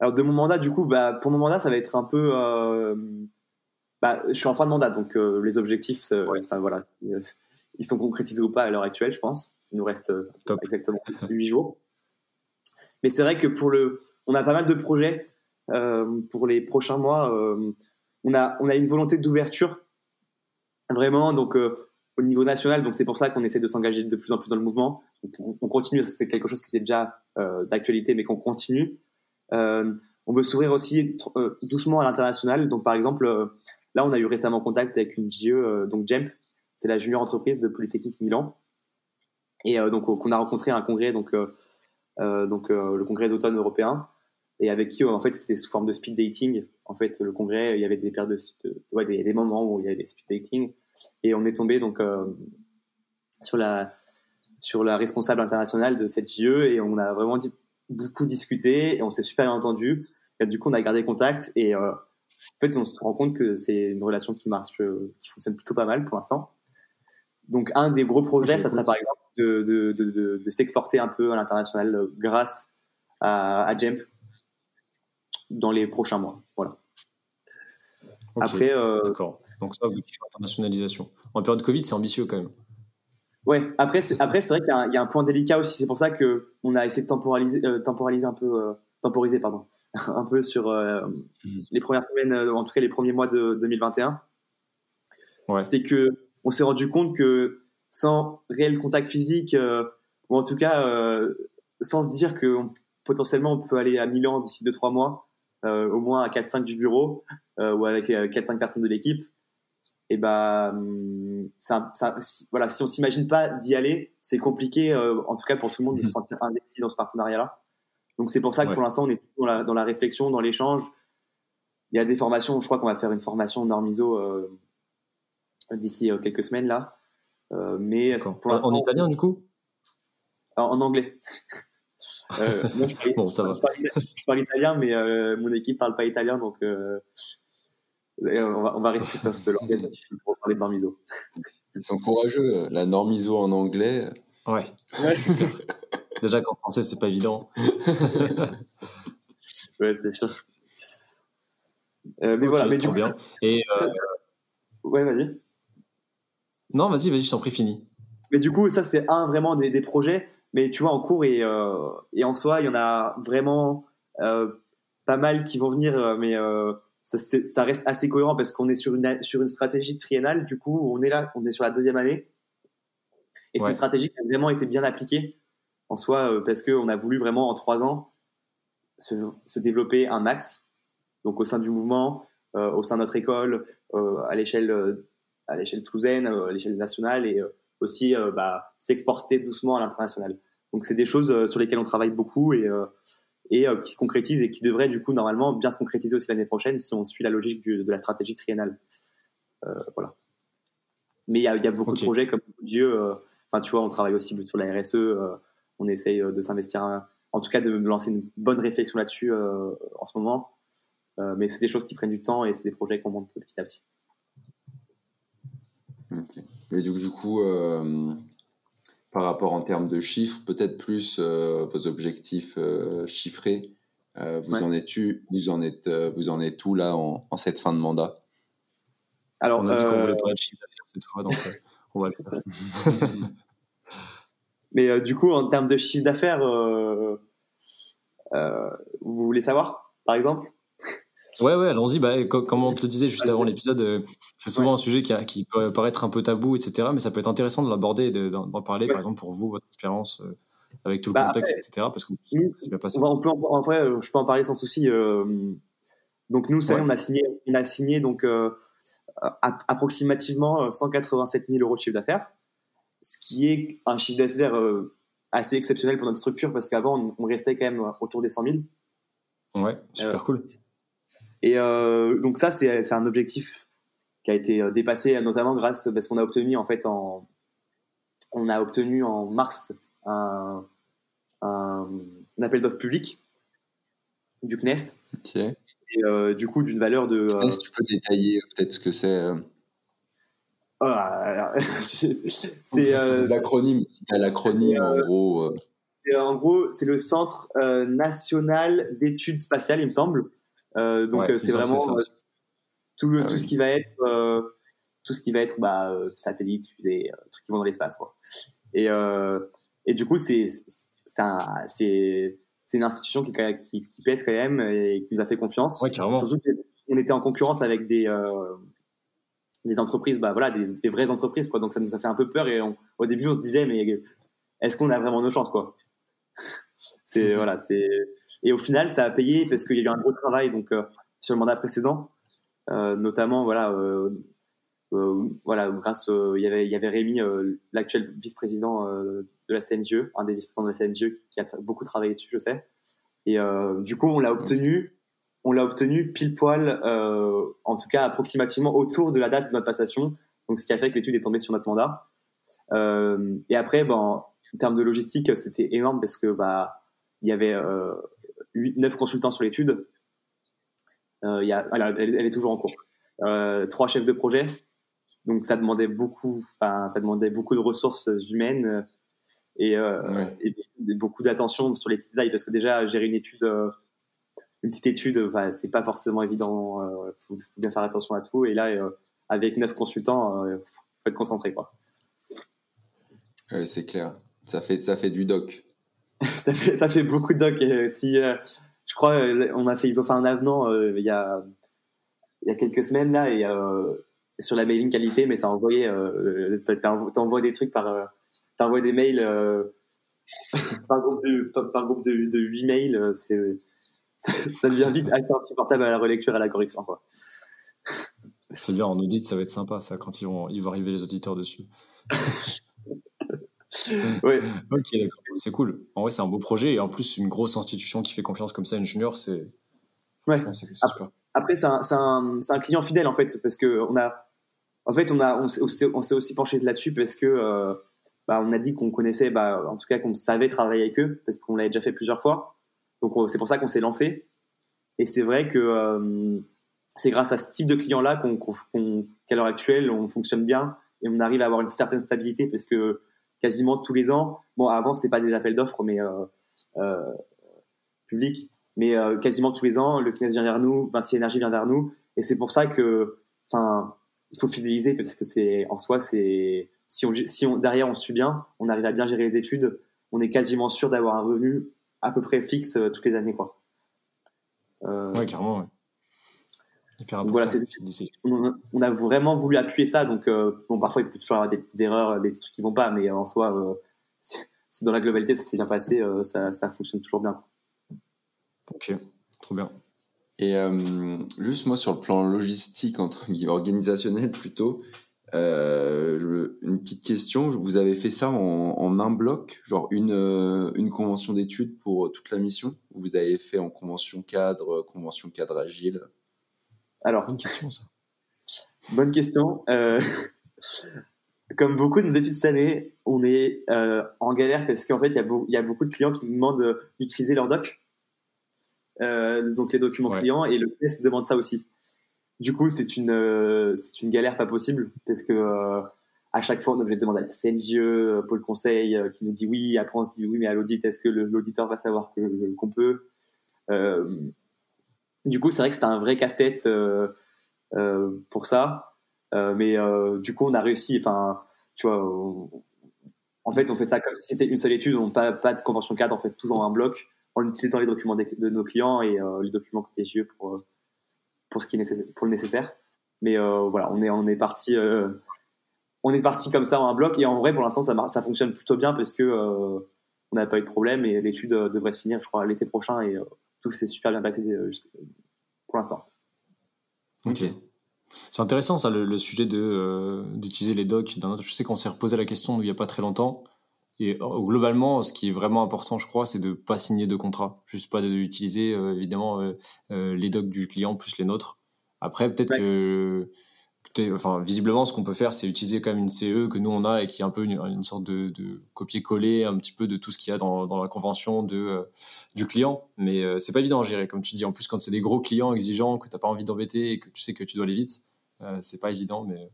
Alors de mon mandat, du coup, bah, pour mon mandat, ça va être un peu. Euh, bah, je suis en fin de mandat, donc euh, les objectifs, ça, voilà, ils sont concrétisés ou pas à l'heure actuelle, je pense. Il nous reste exactement 8 jours. Mais c'est vrai que pour le, on a pas mal de projets pour les prochains mois. on a, on a une volonté d'ouverture, vraiment. Donc au niveau national, donc c'est pour ça qu'on essaie de s'engager de plus en plus dans le mouvement. On, continue, c'est quelque chose qui était déjà euh, d'actualité, mais qu'on continue. Euh, on veut s'ouvrir aussi euh, doucement à l'international. Donc par exemple, euh, là on a eu récemment contact avec une GE, donc JEMP, c'est la junior entreprise de Polytechnique Milan, et donc qu'on a rencontré à un congrès, donc donc le congrès d'automne européen, et avec qui en fait c'était sous forme de speed dating. En fait, le congrès, il y avait des paires de, ouais, des, des moments où il y avait des speed dating et on est tombé donc euh, sur la sur la responsable internationale de cette JE et on a vraiment dit, beaucoup discuté et on s'est super bien entendu. Et du coup, on a gardé contact et euh, en fait, on se rend compte que c'est une relation qui marche, euh, qui fonctionne plutôt pas mal pour l'instant. Donc, un des gros projets, ça serait par exemple de, de, de, de, s'exporter un peu à l'international grâce à, à Jemp dans les prochains mois. Voilà.
Après, euh, d'accord. Donc ça, internationalisation. En période de Covid, c'est ambitieux quand même.
Ouais. Après, c'est, après, c'est vrai qu'il y a, un, point délicat aussi. C'est pour ça que on a essayé de temporaliser, euh, temporaliser un peu, euh, temporiser, pardon, un peu sur euh, mhm. les premières semaines, en tout cas les premiers mois de 2021. Ouais. C'est que on s'est rendu compte que sans réel contact physique, ou en tout cas sans se dire que potentiellement on peut aller à Milan d'ici 2-3 mois, au moins à 4-5 du bureau, ou avec 4-5 personnes de l'équipe, et bah ça, ça, voilà si on s'imagine pas d'y aller c'est compliqué euh, en tout cas pour tout le monde de se sentir investi dans ce partenariat là donc c'est pour ça que pour l'instant on est dans la, dans la réflexion dans l'échange. Il y a des formations je crois qu'on va faire une formation Normiso euh, d'ici euh, quelques semaines là mais
pour en italien du coup
en, anglais moi, je parle, bon, ça va. Je, parle, italien mais mon équipe parle pas italien donc on va, on va rester soft l'organisation pour parler de Normiso.
Ils sont courageux. La Normiso en anglais.
Ouais. Déjà qu'en français, c'est pas évident.
ouais, c'est sûr. Euh, mais voilà, mais du coup. Bien. Et euh... Ouais, vas-y.
Non, vas-y, vas-y, je t'en prie, fini.
Mais du coup, ça, c'est un vraiment des, des, projets. Mais tu vois, en cours et, euh, et en soi, il y en a vraiment euh, pas mal qui vont venir. Mais ça, ça, reste assez cohérent parce qu'on est sur une, sur une stratégie triennale. Du coup, on est là, on est sur la deuxième année. Et c'est une stratégie qui a vraiment été bien appliquée en soi euh, parce qu'on a voulu vraiment en trois ans se, se, développer un max. Donc au sein du mouvement, euh, au sein de notre école, euh, à l'échelle euh, à l'échelle toulousaine, à l'échelle nationale et aussi bah, s'exporter doucement à l'international. Donc c'est des choses sur lesquelles on travaille beaucoup et et euh, qui se concrétise et qui devrait du coup normalement bien se concrétiser aussi l'année prochaine si on suit la logique de la stratégie triennale. Euh, voilà. Mais il y a, y a, beaucoup de projets comme Dieu. Euh, enfin, tu vois, on travaille aussi sur la RSE. on essaye de s'investir, en tout cas de lancer une bonne réflexion là-dessus en ce moment. mais c'est des choses qui prennent du temps et c'est des projets qu'on monte petit à petit.
Okay. Et du, du coup, par rapport en termes de chiffres, peut-être plus euh, vos objectifs euh, chiffrés. Euh, vous, en êtes vous en êtes vous en êtes où là en, cette fin de mandat?
Alors, on a dit qu'on voulait parler de chiffre d'affaires cette fois, donc on va le faire.
Mais du coup, en termes de chiffre d'affaires, vous voulez savoir, par exemple?
Ouais, ouais, allons-y. Bah, comme on te le disait juste avant l'épisode, euh, c'est souvent un sujet qui, qui, peut paraître un peu tabou, etc. Mais ça peut être intéressant de l'aborder d'en parler, par exemple, pour vous, votre expérience euh, avec tout le bah, contexte, etc. Parce que
c'est bien passé. On peut en, vrai, euh, je peux en parler sans souci. donc nous, ça, on a signé, on a signé donc approximativement 187 000 euros de chiffre d'affaires, ce qui est un chiffre d'affaires assez exceptionnel pour notre structure parce qu'avant, on, restait quand même autour des 100 000.
Ouais, super cool.
Et euh, donc ça, c'est un objectif qui a été euh, dépassé, notamment grâce parce qu'on a obtenu en fait en on a obtenu en mars un, un, appel d'offres public du CNES.
Ok.
Et euh, du coup, d'une valeur de.
Euh, tu peux détailler peut-être ce que c'est.
Oh
c'est l'acronyme. L'acronyme en gros.
En gros, c'est le Centre national d'études spatiales, il me semble. Euh, donc euh, c'est vraiment euh, tout, ah tout ce qui va être tout ce qui va être bah, satellite, fusée, trucs qui vont dans l'espace quoi. Et et du coup c'est c'est c'est une institution qui, qui, qui, pèse quand même et qui nous a fait confiance.
Ouais, carrément.
Surtout qu'on était en concurrence avec des, euh, des entreprises, bah voilà, des, vraies entreprises, quoi. Donc ça nous a fait un peu peur et au début, on se disait, mais est-ce qu'on a vraiment nos chances, quoi? C'est voilà, c'est et au final, ça a payé parce qu'il y a eu un gros travail donc sur le mandat précédent, notamment voilà euh, voilà, grâce, il y avait, Rémi, euh, l'actuel vice-président euh, de la CNGE, un des vice-présidents de la CNGE qui, a beaucoup travaillé dessus, je sais. Et du coup, on l'a obtenu, on l'a obtenu pile poil, en tout cas approximativement autour de la date de notre passation. Donc, ce qui a fait que l'étude est tombée sur notre mandat. et après, ben, en termes de logistique, c'était énorme parce que bah, il y avait 8, 9 consultants sur l'étude. y a, elle, elle, est toujours en cours. trois chefs de projet, donc ça demandait beaucoup, enfin ça demandait beaucoup de ressources humaines euh, et, euh, et beaucoup d'attention sur les petits détails parce que déjà gérer une étude, euh, une petite étude, enfin, c'est pas forcément évident. Il faut, bien faire attention à tout. Et là, avec neuf consultants, il faut être concentré quoi.
Oui, c'est clair. Ça fait ça fait du doc.
ça fait ça fait beaucoup de doc. Et si je crois, on a fait, ils ont fait un avenant il y a il y a quelques semaines là et sur la mailing qualité, mais ça envoyé, euh, t'envoies des trucs par, euh, t'envoies des mails euh, par groupe de, par, groupe de, de 8 mails, euh, ça, devient vite assez insupportable à la relecture et à la correction, quoi.
C'est bien, en audit, ça va être sympa, ça, quand ils vont, ils vont arriver les auditeurs dessus.
ouais.
Ok, d'accord. C'est cool. En vrai, c'est un beau projet et en plus, une grosse institution qui fait confiance comme ça à une junior, c'est.
Ouais. C'est super. Après, c'est un, un, un, client fidèle en fait, parce que on a, en fait, on a, on s'est aussi penché là-dessus parce que, euh, bah, on a dit qu'on connaissait, bah, en tout cas, qu'on savait travailler avec eux parce qu'on l'avait déjà fait plusieurs fois. Donc, c'est pour ça qu'on s'est lancé. Et c'est vrai que euh, c'est grâce à ce type de client-là qu'on, qu'à l'heure actuelle, on fonctionne bien et on arrive à avoir une certaine stabilité parce que quasiment tous les ans, bon, avant c'était pas des appels d'offres, mais euh, euh publics, mais euh, quasiment tous les ans, le CNES vient vers nous, Vinci Énergie vient vers nous, et c'est pour ça que, enfin, il faut fidéliser parce que c'est en soi, c'est si on, si on derrière on suit bien, on arrive à bien gérer les études, on est quasiment sûr d'avoir un revenu à peu près fixe toutes les années, quoi.
Ouais, carrément. Ouais.
Voilà, on, on, a vraiment voulu appuyer ça, donc euh, bon, parfois il peut toujours y avoir des petites erreurs, des petits trucs qui vont pas, mais en soi, euh, si, dans la globalité ça s'est bien passé, ça, ça fonctionne toujours bien.
Ok, trop bien.
Et euh, juste moi sur le plan logistique, entre organisationnel plutôt, euh, une petite question. Vous avez fait ça en, un bloc, genre une, euh, une convention d'études pour toute la mission? Ou vous avez fait en convention cadre, convention cadre agile?
Alors,
bonne question ça.
Bonne question. comme beaucoup de nos études cette année, on est en galère parce qu'en fait, il y, y, a beaucoup de clients qui nous demandent d'utiliser leur doc euh, donc les documents clients, et le test demande ça aussi. Du coup, c'est une, euh, c'est une galère pas possible, parce que euh, à chaque fois, on est obligé de demander à la CNGE, Pôle Conseil, qui nous dit oui, après on se dit oui, mais à l'audit, est-ce que l'auditeur va savoir qu'on peut Du coup, c'est vrai que c'était un vrai casse-tête pour ça, mais du coup, on a réussi, enfin, tu vois, en fait, on fait ça comme si c'était une seule étude, on pas, pas de convention cadre, on fait tout dans un bloc. En utilisant les documents de, nos clients et euh, les documents côté pour, euh, pour, ce qui est pour le nécessaire. Mais euh, voilà, on est, on est parti on est parti comme ça en un bloc. Et en vrai pour l'instant ça, ça fonctionne plutôt bien parce que on n'a pas eu de problème et l'étude devrait se finir je crois l'été prochain et tout s'est super bien passé pour l'instant.
Ok. C'est intéressant ça le, sujet de d'utiliser les docs. Je sais qu'on s'est reposé la question il n'y a pas très longtemps et euh, globalement, ce qui est vraiment important, je crois, c'est de pas signer de contrat, juste pas d'utiliser euh, évidemment euh, les docs du client plus les nôtres. Après, peut-être que, enfin, visiblement, ce qu'on peut faire, c'est utiliser quand même une CE que nous on a et qui est un peu une, sorte de, de copier-coller un petit peu de tout ce qu'il y a dans, dans la convention de du client. Mais c'est pas évident à gérer, comme tu dis. En plus, quand c'est des gros clients exigeants que t'as pas envie d'embêter et que tu sais que tu dois aller vite, c'est pas évident, mais,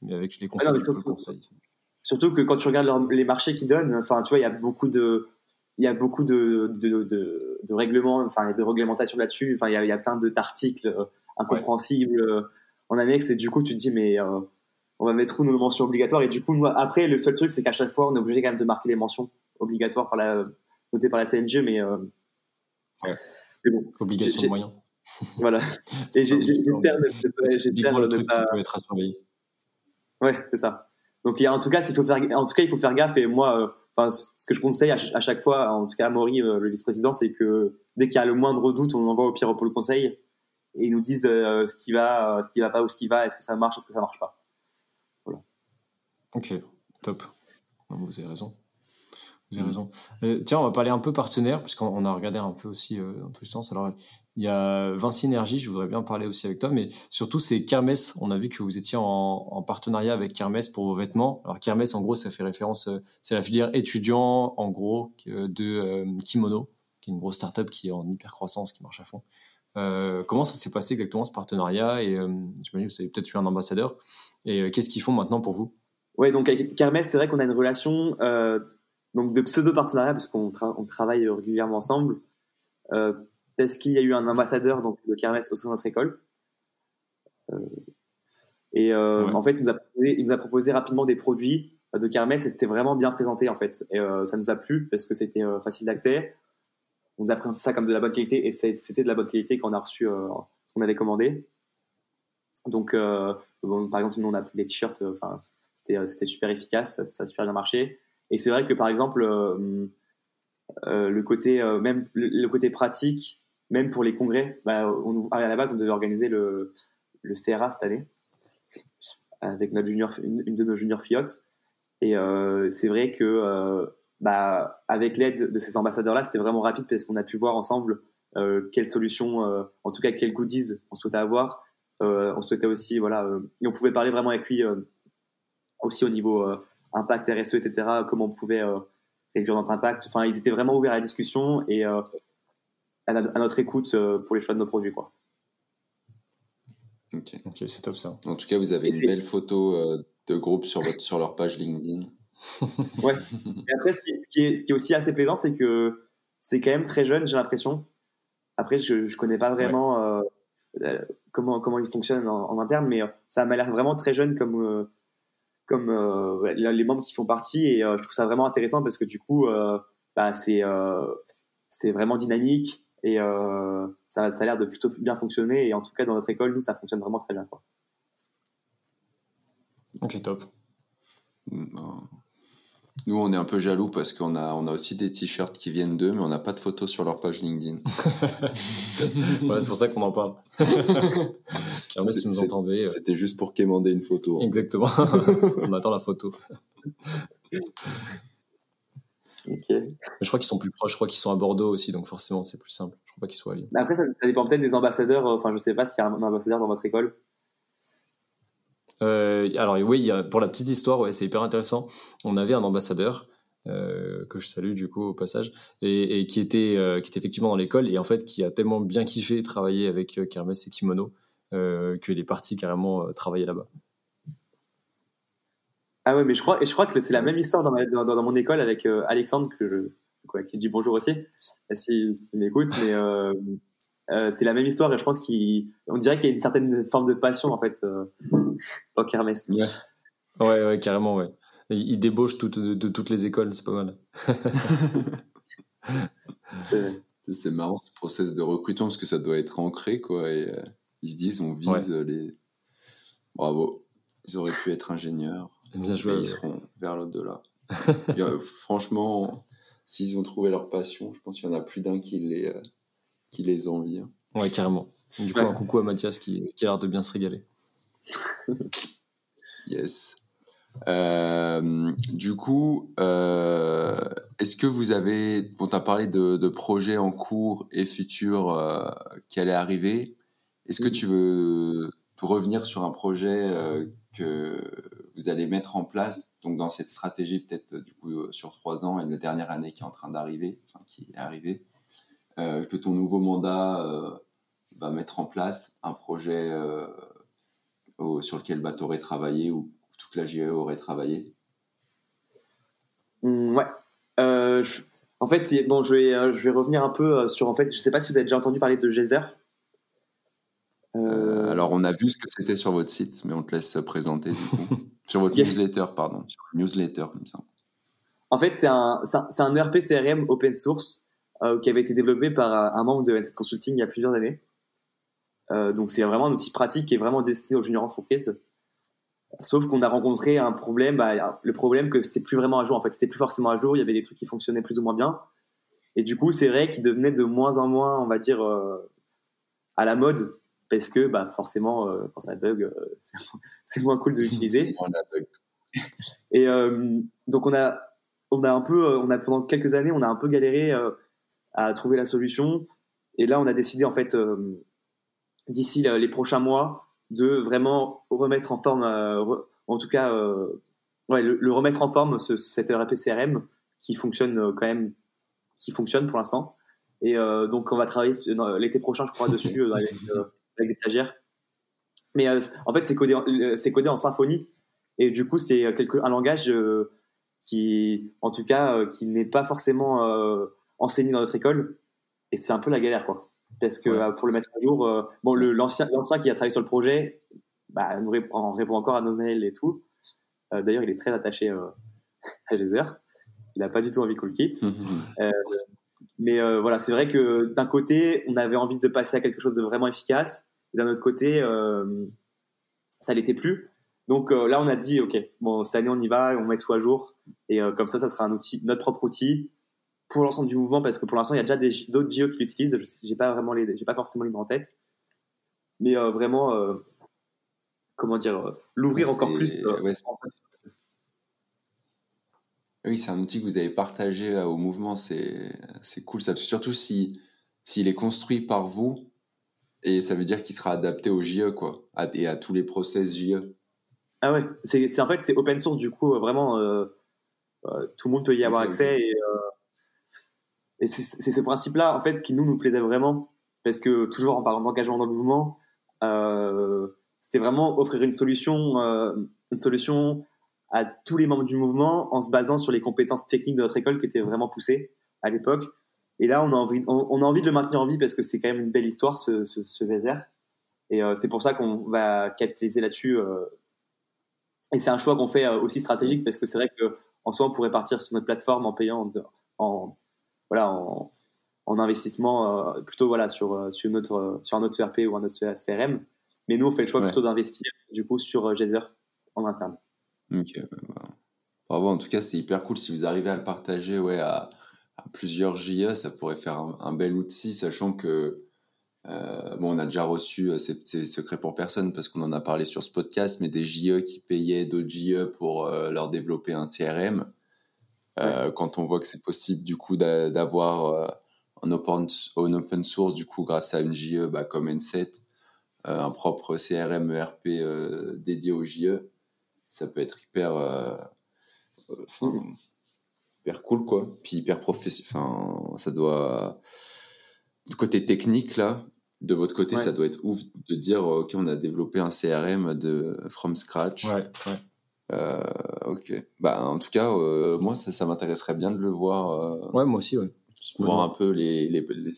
mais avec les conseils, ah conseils
Surtout que quand tu regardes les marchés qu'ils donnent, enfin, tu vois, il y a beaucoup de, il y a beaucoup de, de, de, règlements, enfin, de réglementations là-dessus. Enfin, il y a, il y a plein d'articles euh, incompréhensibles euh, en annexe et du coup, tu te dis, mais euh, on va mettre où nos mentions obligatoires? Et du coup, après, le seul truc, c'est qu'à chaque fois, on est obligé quand même de marquer les mentions obligatoires par la, notées par la CNG, mais,
ouais. mais bon. Obligation de moyens.
Voilà. Et j'espère ne,
pas. être à surveiller.
Ouais, c'est ça. Donc il y a, en tout cas, il faut faire, en tout cas, il faut faire gaffe. Et moi, euh, enfin, ce que je conseille à, à, chaque fois, en tout cas à Maury, le vice-président, c'est que dès qu'il y a le moindre doute, on envoie au pire au pôle conseil et ils nous disent ce qui va, ce qui va pas ou ce qui va, est-ce que ça marche, est-ce que ça marche pas.
Voilà. Ok, top. Vous avez raison. Vous avez mm. raison. Euh, tiens, on va parler un peu partenaire, puisqu'on a regardé un peu aussi euh, dans tous les sens. Alors, il y a Vinci Énergie, je voudrais bien parler aussi avec toi, mais surtout, c'est Kermès. On a vu que vous étiez en, partenariat avec Kermès pour vos vêtements. Alors, Kermès, en gros, ça fait référence, euh, c'est la filière étudiant, en gros, de Kimono, qui est une grosse startup qui est en hyper croissance, qui marche à fond. Comment ça s'est passé exactement ce partenariat? Et j'imagine que vous avez peut-être eu un ambassadeur. Et qu'est-ce qu'ils font maintenant pour vous?
Ouais, donc avec Kermès, c'est vrai qu'on a une relation donc de pseudo partenariat parce qu'on on travaille régulièrement ensemble euh, parce qu'il y a eu un ambassadeur donc de Kermès au sein de notre école. Euh, et euh, en fait il nous, a proposé, il nous a proposé rapidement des produits de Kermès et c'était vraiment bien présenté en fait. Et euh, ça nous a plu parce que c'était euh, facile d'accès on nous a présenté ça comme de la bonne qualité et c'était de la bonne qualité quand on a reçu ce qu'on avait commandé donc bon, par exemple nous on a pris des t-shirts enfin c'était super efficace ça, a super bien marché et c'est vrai que par exemple, euh, euh, le côté euh, même le, côté pratique, même pour les congrès, bah, à la base on devait organiser le, le CRA cette année avec notre junior, une, de nos juniors fiottes. Et c'est vrai que bah, avec l'aide de ces ambassadeurs-là, c'était vraiment rapide parce qu'on a pu voir ensemble euh, quelles solutions, en tout cas quels goodies on souhaitait avoir. on souhaitait aussi, voilà, et on pouvait parler vraiment avec lui aussi au niveau impact RSE, etc., comment on pouvait euh, réduire notre impact. Enfin, ils étaient vraiment ouverts à la discussion et euh, à, notre écoute euh, pour les choix de nos produits. Quoi.
Ok,
c'est top ça.
En tout cas, vous avez une belle photo de groupe sur, votre, sur leur page LinkedIn.
ouais. Et après, ce qui, est, ce qui est aussi assez plaisant, c'est que c'est quand même très jeune, j'ai l'impression. Après, je ne connais pas vraiment comment, comment ils fonctionnent en, en interne, mais ça m'a l'air vraiment très jeune comme, comme euh, les membres qui font partie et euh, je trouve ça vraiment intéressant parce que du coup euh, bah, c'est c'est vraiment dynamique et ça, ça a l'air de plutôt bien fonctionner et en tout cas dans notre école nous ça fonctionne vraiment très bien quoi.
Ok top.
Bah, nous, on est un peu jaloux parce qu'on a, on a aussi des t-shirts qui viennent d'eux, mais on n'a pas de photos sur leur page LinkedIn.
c'est pour ça qu'on en parle. si nous entendez.
Euh. C'était juste pour quémander une photo.
Exactement. on attend la photo.
Ok.
je crois qu'ils sont plus proches, je crois qu'ils sont à Bordeaux aussi, donc forcément c'est plus simple. Je crois pas qu'ils soient à Lyon.
Après, ça, dépend peut-être des ambassadeurs. Enfin, je sais pas s'il y a un ambassadeur dans votre école.
Euh, alors oui, pour la petite histoire, ouais, c'est hyper intéressant. On avait un ambassadeur euh, que je salue du coup au passage et, qui était euh, qui effectivement dans l'école et en fait qui a tellement bien kiffé travailler avec Kermès et Kimono qu'il est parti carrément travailler là-bas.
Ah ouais, mais je crois et je crois que c'est la même histoire dans, dans, mon école avec Alexandre que qui dit bonjour aussi s'il si, m'écoute, mais euh, c'est la même histoire et je pense qu'on dirait qu'il y a une certaine forme de passion en fait euh, dans.
Ouais. ouais, carrément, ouais. Il débauche de, toutes les écoles, c'est pas mal.
c'est marrant ce process de recrutement parce que ça doit être ancré quoi. Et euh, ils se disent on vise les. Bravo, ils auraient pu être ingénieurs.
Bien joué.
Ils seront vers l'au-delà. franchement, s'ils ont trouvé leur passion, je pense qu'il y en a plus d'un qui les qui les envie. Hein.
Ouais, carrément. Du coup, un coucou à Mathias qui, qui, a l'air de bien se régaler.
yes. Euh, du coup, euh, est-ce que vous avez, on t'a parlé de, projets en cours et futurs euh, qui allaient arriver. Est-ce que tu veux revenir sur un projet que vous allez mettre en place, donc dans cette stratégie peut-être du coup sur trois ans et la dernière année qui est en train d'arriver, enfin qui est arrivée, euh, que ton nouveau mandat euh, va mettre en place un projet euh, sur lequel bah, tu aurais travaillé ou toute la GE aurait travaillé?
Mmh, Ouais. en fait, bon, je vais, je vais revenir un peu sur. En fait, je sais pas si vous avez déjà entendu parler de Geyser.
alors, on a vu ce que c'était sur votre site, mais on te laisse présenter du coup. sur votre newsletter, pardon. Sur newsletter, comme ça.
En fait, c'est un, un, un, ERP CRM open source qui avait été développé par euh, un membre de Headset Consulting il y a plusieurs années. Euh, donc c'est vraiment un outil pratique qui est vraiment destiné aux juniors entreprises. Sauf qu'on a rencontré un problème, bah, le problème que c'était plus vraiment à jour. En fait, c'était plus forcément à jour. Il y avait des trucs qui fonctionnaient plus ou moins bien. Et du coup, c'est vrai qu'il devenait de moins en moins, on va dire, euh, à la mode, parce que bah, forcément, euh, quand ça bug, euh, c'est moins cool de l'utiliser. Et donc, on a, on a un peu, on a pendant quelques années, on a un peu galéré à trouver la solution. Et là, on a décidé, en fait, d'ici les prochains mois, de vraiment remettre en forme, en tout cas, ouais, le, remettre en forme, ce, cet ERP CRM qui fonctionne quand même qui fonctionne pour l'instant. Et euh, donc, on va travailler l'été prochain, je crois, dessus euh, avec, euh, avec, des stagiaires. Mais en fait, c'est codé, c'est codé en Symfony. Et du coup, c'est un langage qui, en tout cas, qui n'est pas forcément enseigné dans notre école. Et c'est un peu la galère, quoi. Parce que pour le mettre à jour, bon, l'ancien, l'ancien qui a travaillé sur le projet, bah, nous répond, répond encore à nos mails et tout. D'ailleurs, il est très attaché à Gézer il n'a pas du tout envie qu'on le quitte. euh, mais euh, voilà, c'est vrai que d'un côté, on avait envie de passer à quelque chose de vraiment efficace, et d'un autre côté, euh, ça l'était plus. Donc euh, là, on a dit, ok, bon, cette année, on y va, on met tout à jour, et comme ça, ça sera un outil, notre propre outil pour l'ensemble du mouvement, parce que pour l'instant, il y a déjà d'autres JO qui l'utilisent. J'ai pas vraiment les, j'ai pas forcément les noms en tête, mais vraiment, comment dire, l'ouvrir encore plus. Ouais,
oui, c'est un outil que vous avez partagé euh, au mouvement, c'est cool. Ça, surtout si s'il est construit par vous, et ça veut dire qu'il sera adapté au JE, quoi, et à tous les process JE.
Ah ouais, c'est en fait c'est open source du coup, vraiment euh, euh, tout le monde peut y avoir accès et, et c'est ce principe-là en fait qui nous nous plaisait vraiment parce que toujours en parlant d'engagement dans le mouvement, c'était vraiment offrir une solution, une solution à tous les membres du mouvement en se basant sur les compétences techniques de notre école qui étaient vraiment poussées à l'époque. Et là, on a envie, on, a envie de le maintenir en vie parce que c'est quand même une belle histoire, ce, ce, Et euh, c'est pour ça qu'on va capitaliser là-dessus. Euh. Et c'est un choix qu'on fait euh, aussi stratégique parce que c'est vrai que en soi, on pourrait partir sur notre plateforme en payant, en, voilà, en, en investissement plutôt voilà sur sur notre sur un autre ERP ou un autre CRM. Mais nous, on fait le choix plutôt d'investir du coup sur Jether en interne.
Ok, bravo. En tout cas, c'est hyper cool si vous arrivez à le partager ouais, à, plusieurs JE, ça pourrait faire un, bel outil, sachant que euh, bon, on a déjà reçu, euh, c'est secret pour personne parce qu'on en a parlé sur ce podcast, mais des JE qui payaient d'autres JE pour euh, leur développer un CRM. Quand on voit que c'est possible du coup d'avoir un open, open source du coup grâce à une JE bah, comme N7, un propre CRM ERP dédié aux JE, ça peut être hyper, euh, hyper cool, quoi. Puis hyper professionnel. Ça doit. Du côté technique, là, de votre côté, ça doit être ouf de dire ok, on a développé un CRM de from scratch.
Ouais, ouais.
Euh, ok. Bah, en tout cas, euh, moi, ça, ça m'intéresserait bien de le voir.
ouais, moi aussi, ouais.
Voir un peu les, les, les,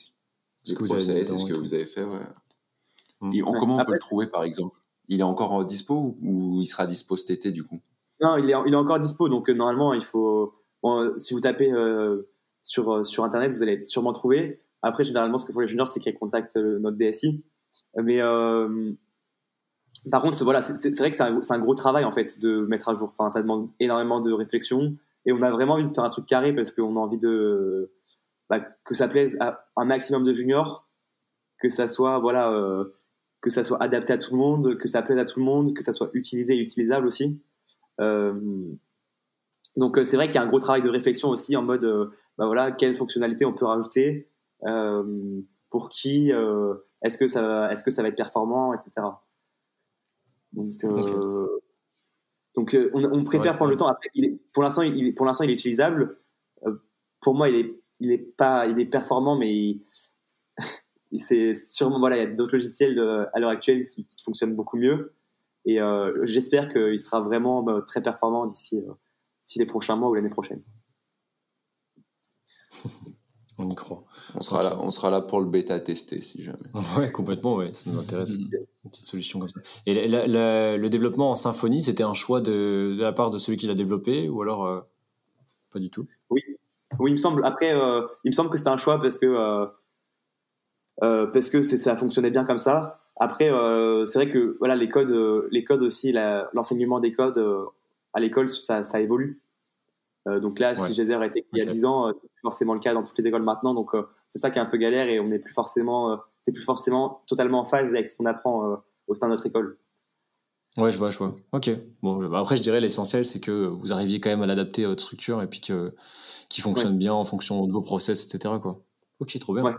ce que vous avez, ce que vous avez fait, ouais. Mm. Et comment on peut le trouver, par exemple? Il est encore dispo ou il sera dispo cet été du coup?
Non, il est, il est encore dispo. Donc euh, normalement, il faut. si vous tapez euh, sur, euh, sur Internet, vous allez sûrement trouver. Après, généralement, ce que font les juniors, c'est qu'ils contactent notre DSI. Mais par contre, voilà, c'est vrai que c'est un, gros travail en fait de mettre à jour. Enfin, ça demande énormément de réflexion et on a vraiment envie de faire un truc carré parce qu'on a envie de bah, que ça plaise à un maximum de juniors, que ça soit voilà que ça soit adapté à tout le monde, que ça plaise à tout le monde, que ça soit utilisé et utilisable aussi. Euh, donc euh, c'est vrai qu'il y a un gros travail de réflexion aussi en mode, euh, bah voilà, quelles fonctionnalités on peut rajouter, pour qui, est-ce que ça va être performant, etc. Donc, donc on, préfère prendre le temps. Après, il est, pour l'instant, il, pour l'instant, il est utilisable. pour moi, il est, il est pas, il est performant, mais il, c'est sûrement voilà, il y a d'autres logiciels à l'heure actuelle qui, fonctionnent beaucoup mieux. Et euh, j'espère qu'il sera vraiment bah, très performant d'ici euh, les prochains mois ou l'année prochaine.
On y croit.
On sera, là, on sera là pour le bêta tester si jamais.
Ouais, complètement, ouais, ça nous intéresse. Mm. Une petite solution comme ça. Et le développement en Symfony, c'était un choix de, de, la part de celui qui l'a développé ou alors euh, pas du tout?
Oui, oui, il me semble. Après, il me semble que c'était un choix parce que euh, parce que ça fonctionnait bien comme ça. Après, c'est vrai que voilà, les codes, les codes aussi, l'enseignement des codes à l'école, ça, ça évolue. Donc là, si Gézer était il y a 10 ans, c'est forcément le cas dans toutes les écoles maintenant. Donc c'est ça qui est un peu galère et on n'est plus forcément, c'est plus forcément totalement en phase avec ce qu'on apprend au sein de notre école.
Ouais, je vois, je vois. Ok. Bon, après, je dirais l'essentiel, c'est que vous arriviez quand même à l'adapter à votre structure et puis que qui fonctionne bien en fonction de vos process, etc. Quoi. Ok, trop bien. Ouais.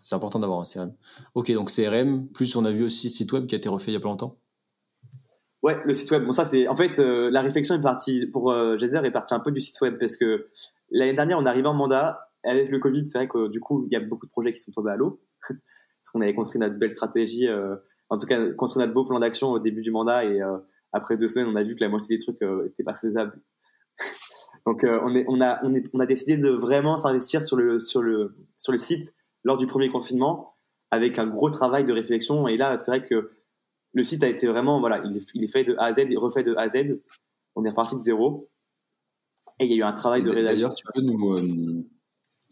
C'est important d'avoir un CRM. Ok, donc CRM, plus on a vu aussi site web qui a été refait il y a pas longtemps.
Ouais, le site web. Bon, ça, c'est. En fait, euh, la réflexion est partie, pour euh, est partie un peu du site web parce que l'année dernière, on arrivait en mandat. Avec le Covid, c'est vrai que du coup, il y a beaucoup de projets qui sont tombés à l'eau. parce qu'on avait construit notre belle stratégie. Euh, en tout cas, construit notre beau plan d'action au début du mandat et euh, après deux semaines, on a vu que la moitié des trucs n'étaient pas faisables. Donc, on, est, on, a, on, est, on a décidé de vraiment s'investir sur le, sur, le, sur le site lors du premier confinement avec un gros travail de réflexion. Et là, c'est vrai que le site a été vraiment, voilà, il est, fait de A à Z, il refait de A à Z. On est reparti de zéro. Et il y a eu un travail de rédaction.
D'ailleurs, tu peux nous. Euh,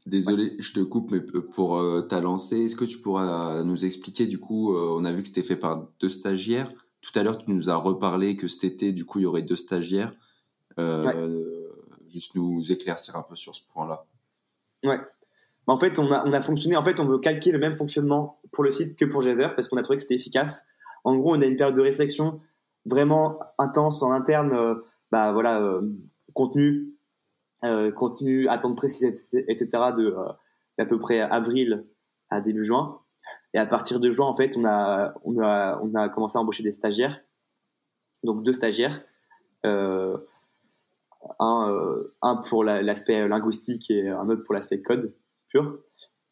désolé, je te coupe, mais pour euh, ta lancée, est-ce que tu pourras nous expliquer, du coup, euh, on a vu que c'était fait par deux stagiaires. Tout à l'heure, tu nous as reparlé que cet été, du coup, il y aurait deux stagiaires. Juste nous éclaircir un peu sur ce point-là.
Ouais en fait, on a, on a fonctionné. En fait, on veut calquer le même fonctionnement pour le site que pour Jazzer parce qu'on a trouvé que c'était efficace. En gros, on a une période de réflexion vraiment intense en interne. Euh, bah voilà, euh, contenu, euh, contenu, attente précise, etc. de à peu près avril à début juin. Et à partir de juin, en fait, on a, on a, on a commencé à embaucher des stagiaires. Donc deux stagiaires. un, un pour l'aspect linguistique et un autre pour l'aspect code.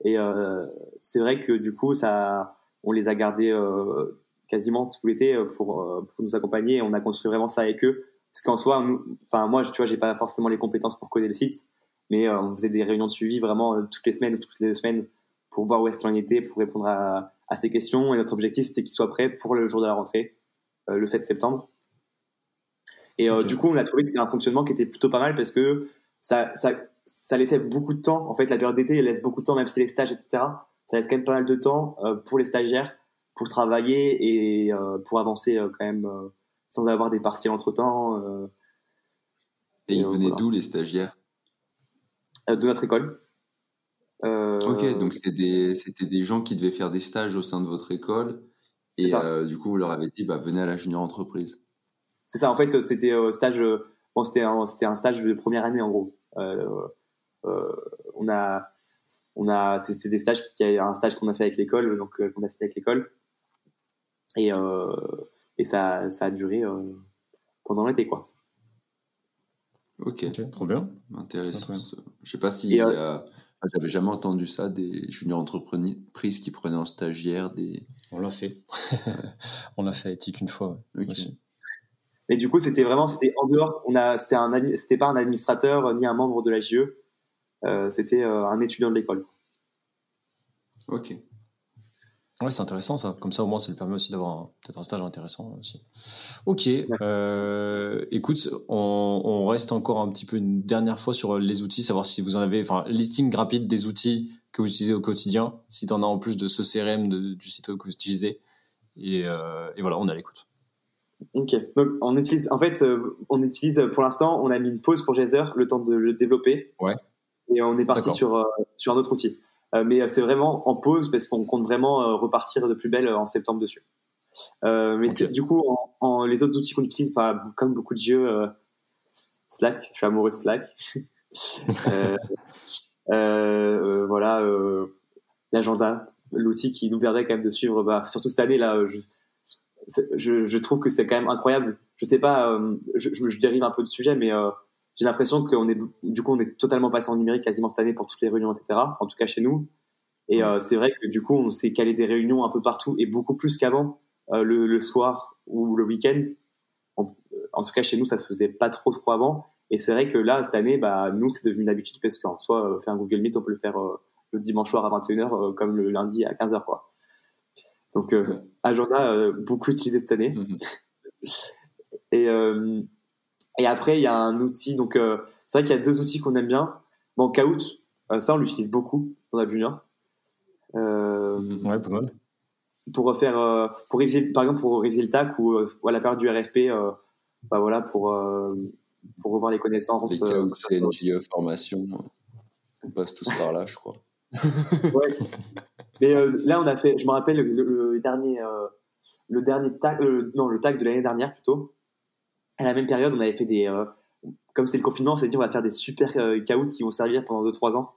Et euh, c'est vrai que du coup, ça, on les a gardés quasiment tout l'été euh, pour, pour, nous accompagner. Et on a construit vraiment ça avec eux. Parce qu'en soi, enfin moi, tu vois, j'ai pas forcément les compétences pour coder le site, mais on faisait des réunions de suivi vraiment toutes les semaines ou toutes les deux semaines pour voir où est-ce qu'il en était, pour répondre à, à ces questions. Et notre objectif, c'était qu'il soit prêt pour le jour de la rentrée, le 7 septembre. Et du coup, on a trouvé que c'était un fonctionnement qui était plutôt pas mal parce que ça, ça, ça laissait beaucoup de temps. En fait, la période d'été, elle laisse beaucoup de temps, même si les stages, etc. Ça laisse quand même pas mal de temps euh, pour les stagiaires pour travailler et euh, pour avancer euh, quand même sans avoir des partiels entre temps.
et ils venaient d'où les stagiaires?
De notre école.
ok, donc c'était des, gens qui devaient faire des stages au sein de votre école. Et du coup, vous leur avez dit, bah, venez à la junior entreprise.
C'est ça, en fait, c'était stage. Bon, c'était un, stage de première année en gros. Euh, euh, on a, on a, c'est des stages qui, un stage qu'on a fait avec l'école, donc euh, qu'on a fait avec l'école, et et ça, ça a duré pendant l'été quoi.
Ok, trop bien. Intéressant. Je sais pas si j'avais jamais entendu ça des juniors entreprises qui prenaient en stagiaire des.
On l'a fait. on l'a fait à Ethic une fois.
Et du coup, c'était vraiment, c'était en dehors. On a, c'était un, c'était pas un administrateur ni un membre de la GE. Euh, c'était euh, un étudiant de l'école.
Ok.
Ouais, c'est intéressant ça. Comme ça, au moins, ça lui permet aussi d'avoir peut-être un stage intéressant aussi. Ok. Euh, écoute, on, reste encore un petit peu une dernière fois sur les outils, savoir si vous en avez, enfin, listing rapide des outils que vous utilisez au quotidien, si tu en as en plus de ce CRM du site que vous utilisez. Et, et voilà, on est à l'écoute.
Ok. Donc, on utilise, en fait, on utilise pour l'instant, on a mis une pause pour Jazer, le temps de le développer.
Ouais
et on est parti sur, euh, sur un autre outil. Euh, mais c'est vraiment en pause parce qu'on compte vraiment euh, repartir de plus belle en septembre dessus. mais du coup, en, les autres outils qu'on utilise, bah, comme beaucoup de jeux, Slack, je suis amoureux de Slack. voilà, l'agenda, l'outil qui nous permet quand même de suivre, bah, surtout cette année là, je, je, je trouve que c'est quand même incroyable. Je sais pas, je, je, dérive un peu de sujet, mais j'ai l'impression qu'on est, du coup, on est totalement passé en numérique quasiment cette année pour toutes les réunions, etc. En tout cas chez nous. Et euh, c'est vrai que du coup, on s'est calé des réunions un peu partout et beaucoup plus qu'avant, euh, le, le, soir ou le week-end. En, tout cas, chez nous, ça se faisait pas trop trop avant. Et c'est vrai que là, cette année, bah, nous, c'est devenu une habitude parce qu'en soi, euh, faire un Google Meet, on peut le faire le dimanche soir à 21h comme le lundi à 15h, quoi. Donc, agenda beaucoup utilisé cette année. Mhm. et et après, il y a un outil, donc euh, c'est vrai qu'il y a deux outils qu'on aime bien. Bon, Kahoot, euh, ça on l'utilise beaucoup dans la junior.
Euh, ouais, pas mal.
pour faire, pour réviser, par exemple, pour réviser le TAC ou à la période du RFP, bah voilà, pour, pour revoir les connaissances.
Les cas où c'est NGE formation, on passe tous par là, je crois.
ouais. Mais là, on a fait, je me rappelle, le, dernier, le dernier TAC, non, le TAC de l'année dernière plutôt. À la même période, on avait fait des, comme c'est le confinement, on s'est dit on va faire des super euh, qui vont servir pendant 2-3 ans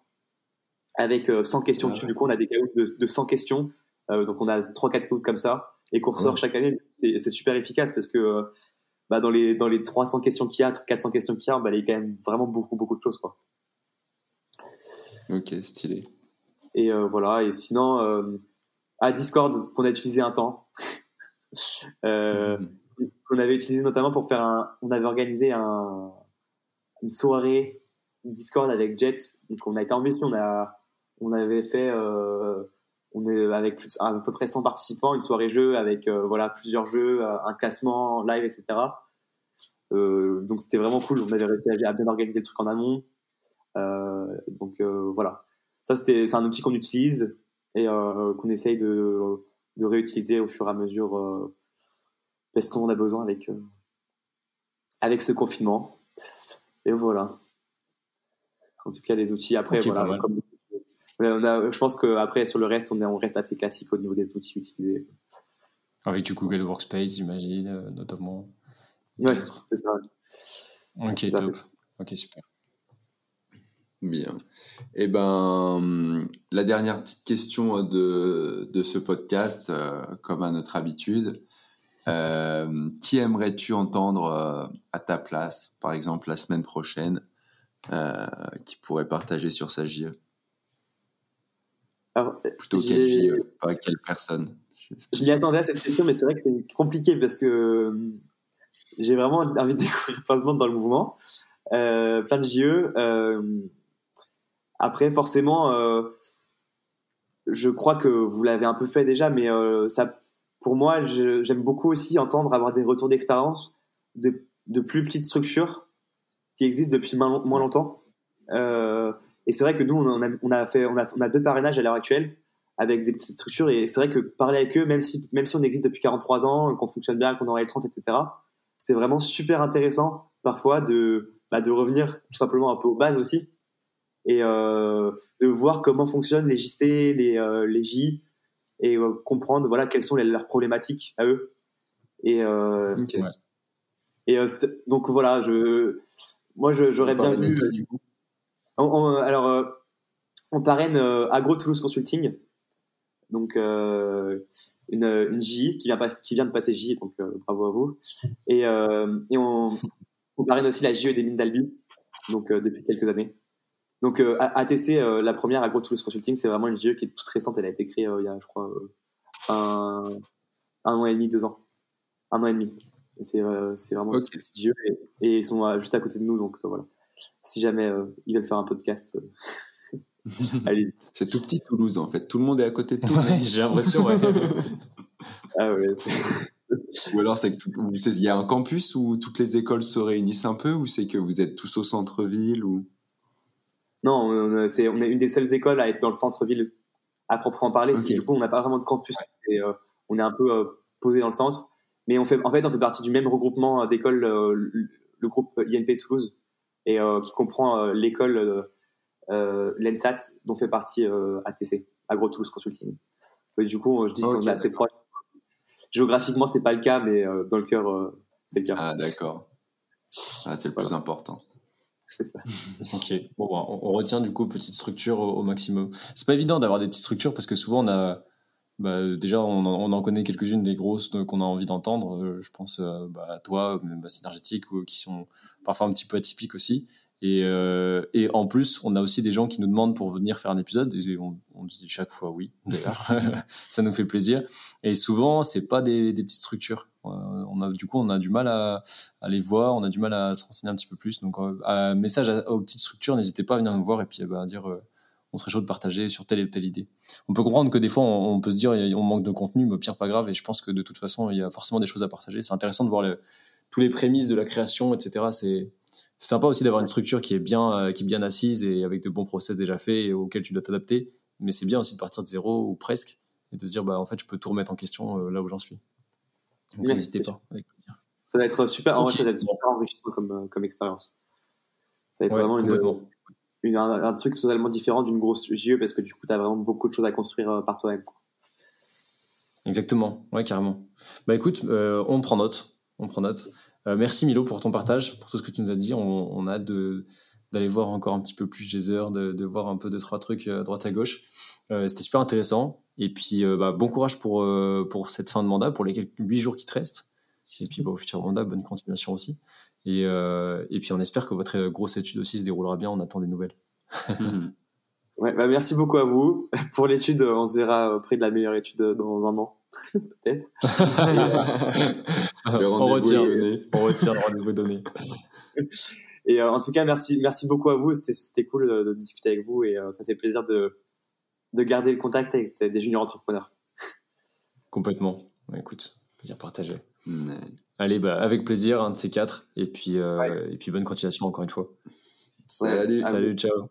avec 100 euh, questions ah Du coup, on a des caouts de, 100 questions. Euh, donc, on a 3-4 caouts comme ça et qu'on ressort chaque année. C'est super efficace parce que euh, bah, dans, les, dans les 300 questions qu'il y a, 400 questions qu'il y a, bah, il y a quand même vraiment beaucoup, beaucoup de choses. Quoi.
Ok, stylé.
Et voilà. Et sinon, à Discord, qu'on a utilisé un temps. Mhm. Qu'on avait utilisé notamment pour faire un. On avait organisé un, une soirée Discord avec Jet. Donc on a été mission, on a on avait fait euh, on est avec à peu près 100 participants, une soirée jeu avec euh, voilà plusieurs jeux, euh, un classement live, etc. Donc c'était vraiment cool. On avait réussi à, bien organiser le truc en amont. donc voilà, ça c'était c'est un outil qu'on utilise et qu'on essaye de réutiliser au fur et à mesure parce qu'on en a besoin avec avec ce confinement. Et voilà. En tout cas, les outils après, voilà. on a, je pense qu'après, sur le reste, on, est, on reste assez classique au niveau des outils utilisés.
Avec du Google Workspace, j'imagine, euh, notamment.
Ouais, c'est ça.
Ok, top. Ok, super.
Bien. Et eh ben, la dernière petite question de, de ce podcast, euh, comme à notre habitude, euh, qui aimerais-tu entendre euh, à ta place, par exemple la semaine prochaine, euh, qui pourrait partager sur sa JE Plutôt quelle JE, pas quelle personne
Je m'y attendais à cette question, mais c'est vrai que c'est compliqué parce que j'ai vraiment envie de découvrir plein de monde dans le mouvement, plein de JE. après, forcément, je crois que vous l'avez un peu fait déjà, mais ça pour moi, j'aime beaucoup aussi entendre avoir des retours d'expérience de, plus petites structures qui existent depuis moins, longtemps. Euh, et c'est vrai que nous, on a, on a, fait, on a, on a deux parrainages à l'heure actuelle avec des petites structures. Et c'est vrai que parler avec eux, même si, même si on existe depuis 43 ans, qu'on fonctionne bien, qu'on aurait le 30, etc., c'est vraiment super intéressant parfois de, bah, de revenir tout simplement un peu aux bases aussi et euh, de voir comment fonctionnent les JC, les, euh, les J, et euh, comprendre voilà quelles sont leurs problématiques à eux. Et euh, et euh, donc voilà, je moi j'aurais bien vu. alors on parraine Agro Toulouse Consulting, donc une, une J qui vient, pas, qui vient de passer J, donc bravo à vous. Et, et on, on, parraine aussi la JE des mines d'Albi, donc depuis quelques années. Donc euh, ATC, euh, la première Agro Toulouse Consulting, c'est vraiment une GE qui est toute récente. Elle a été créée euh, il y a, je crois, un, un, an et demi, deux ans. Un an et demi. C'est vraiment une petite GE et, ils sont juste à côté de nous. Donc voilà. Si jamais ils veulent faire un podcast,
allez. C'est tout petit Toulouse en fait. Tout le monde est à côté de Toulouse.
J'ai l'impression. Ouais.
ah ouais.
ou alors c'est qu'il y a un campus où toutes les écoles se réunissent un peu ou c'est que vous êtes tous au centre-ville ou?
Non, on, c'est, on est une des seules écoles à être dans le centre-ville à proprement parler. Du coup, on n'a pas vraiment de campus. Euh, on est un peu euh, posé dans le centre. Mais on fait, en fait, on fait partie du même regroupement d'écoles, euh, le groupe INP Toulouse, et qui comprend l'école l'ENSAT, dont fait partie ATC, Agro Toulouse Consulting. du coup, je dis qu'on est assez proche. Géographiquement, c'est pas le cas, mais dans le cœur, c'est le cas.
Ah, d'accord. Ah, c'est le plus important
c'est
ok. Bah, on, retient du coup petite structure au, maximum. C'est pas évident d'avoir des petites structures parce que souvent on a, bah, déjà on en, connaît quelques-unes des grosses qu'on a envie d'entendre. Euh, je pense euh, bah, à toi, même synergétique, ou qui sont parfois un petit peu atypiques aussi. Et, euh, et, en plus, on a aussi des gens qui nous demandent pour venir faire un épisode. Et on, on dit chaque fois oui, d'ailleurs. ça nous fait plaisir. Et souvent, c'est pas des, des, petites structures. Euh, on a, du coup, on a du mal à, à, les voir, on a du mal à se renseigner un petit peu plus. Donc, euh, message aux petites structures, n'hésitez pas à venir nous voir et puis bah, à dire euh, on serait chaud de partager sur telle ou telle idée. On peut comprendre que des fois, on, peut se dire on manque de contenu, mais pire, pas grave. Et je pense que de toute façon, il y a forcément des choses à partager. C'est intéressant de voir le, tous les prémices de la création, etc. C'est c'est sympa aussi d'avoir une structure qui est bien euh, qui est bien assise et avec de bons process déjà faits et auxquels tu dois t'adapter mais c'est bien aussi de partir de zéro ou presque et de se dire bah en fait je peux tout remettre en question là où j'en suis. Donc n'hésitez pas, avec plaisir.
Ça va être super, en vrai,
Ok.
ça va être super enrichissant comme, euh, comme expérience. Ça va être
Ouais,
vraiment une, un, un truc totalement différent d'une grosse JE parce que du coup, tu as vraiment beaucoup de choses à construire euh, par toi-même.
Exactement, ouais, carrément. Bah écoute, euh, on prend note. On prend note. Euh, merci Milo pour ton partage, pour tout ce que tu nous as dit. On, a hâte d'aller voir encore un petit peu plus heures, de, de voir un peu deux, trois trucs euh, à droite à gauche. Euh, C'était super intéressant. Et puis, euh, bah, bon courage pour, euh, pour cette fin de mandat, pour les huit jours qui te restent. Et puis, bah, au futur mandat, bonne continuation aussi. Et, euh, et puis, on espère que votre euh, grosse étude aussi se déroulera bien. On attend des nouvelles.
Ouais, bah merci beaucoup à vous. Pour l'étude, on se verra auprès de la meilleure étude dans un an. Peut-être.
On retire,
donné.
on retire le rendez-vous donné.
Et euh, en tout cas, merci, merci beaucoup à vous. C'était, cool de, de discuter avec vous et euh, ça fait plaisir de, de garder le contact avec des juniors entrepreneurs.
Complètement. Ouais, écoute, plaisir partagé.
Mhm.
Allez, bah, avec plaisir, un de ces quatre. Et puis, euh, et puis bonne continuation encore une fois.
Salut.
Salut, ciao.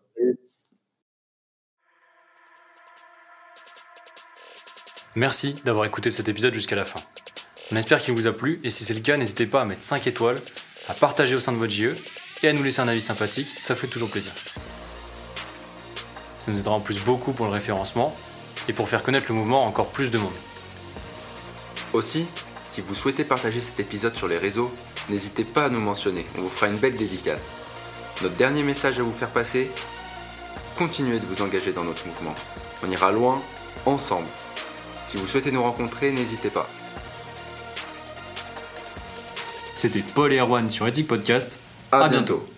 Merci d'avoir écouté cet épisode jusqu'à la fin. On espère qu'il vous a plu et si c'est le cas, n'hésitez pas à mettre 5 étoiles, à partager au sein de votre JE et à nous laisser un avis sympathique, ça fait toujours plaisir. Ça nous aidera en plus beaucoup pour le référencement et pour faire connaître le mouvement à encore plus de monde.
Aussi, si vous souhaitez partager cet épisode sur les réseaux, n'hésitez pas à nous mentionner, on vous fera une belle dédicace. Notre dernier message à vous faire passer, continuez de vous engager dans notre mouvement. On ira loin, ensemble. Si vous souhaitez nous rencontrer, n'hésitez pas.
C'était Paul et Erwan sur Ethic Podcast.
À,
À
bientôt.
bientôt.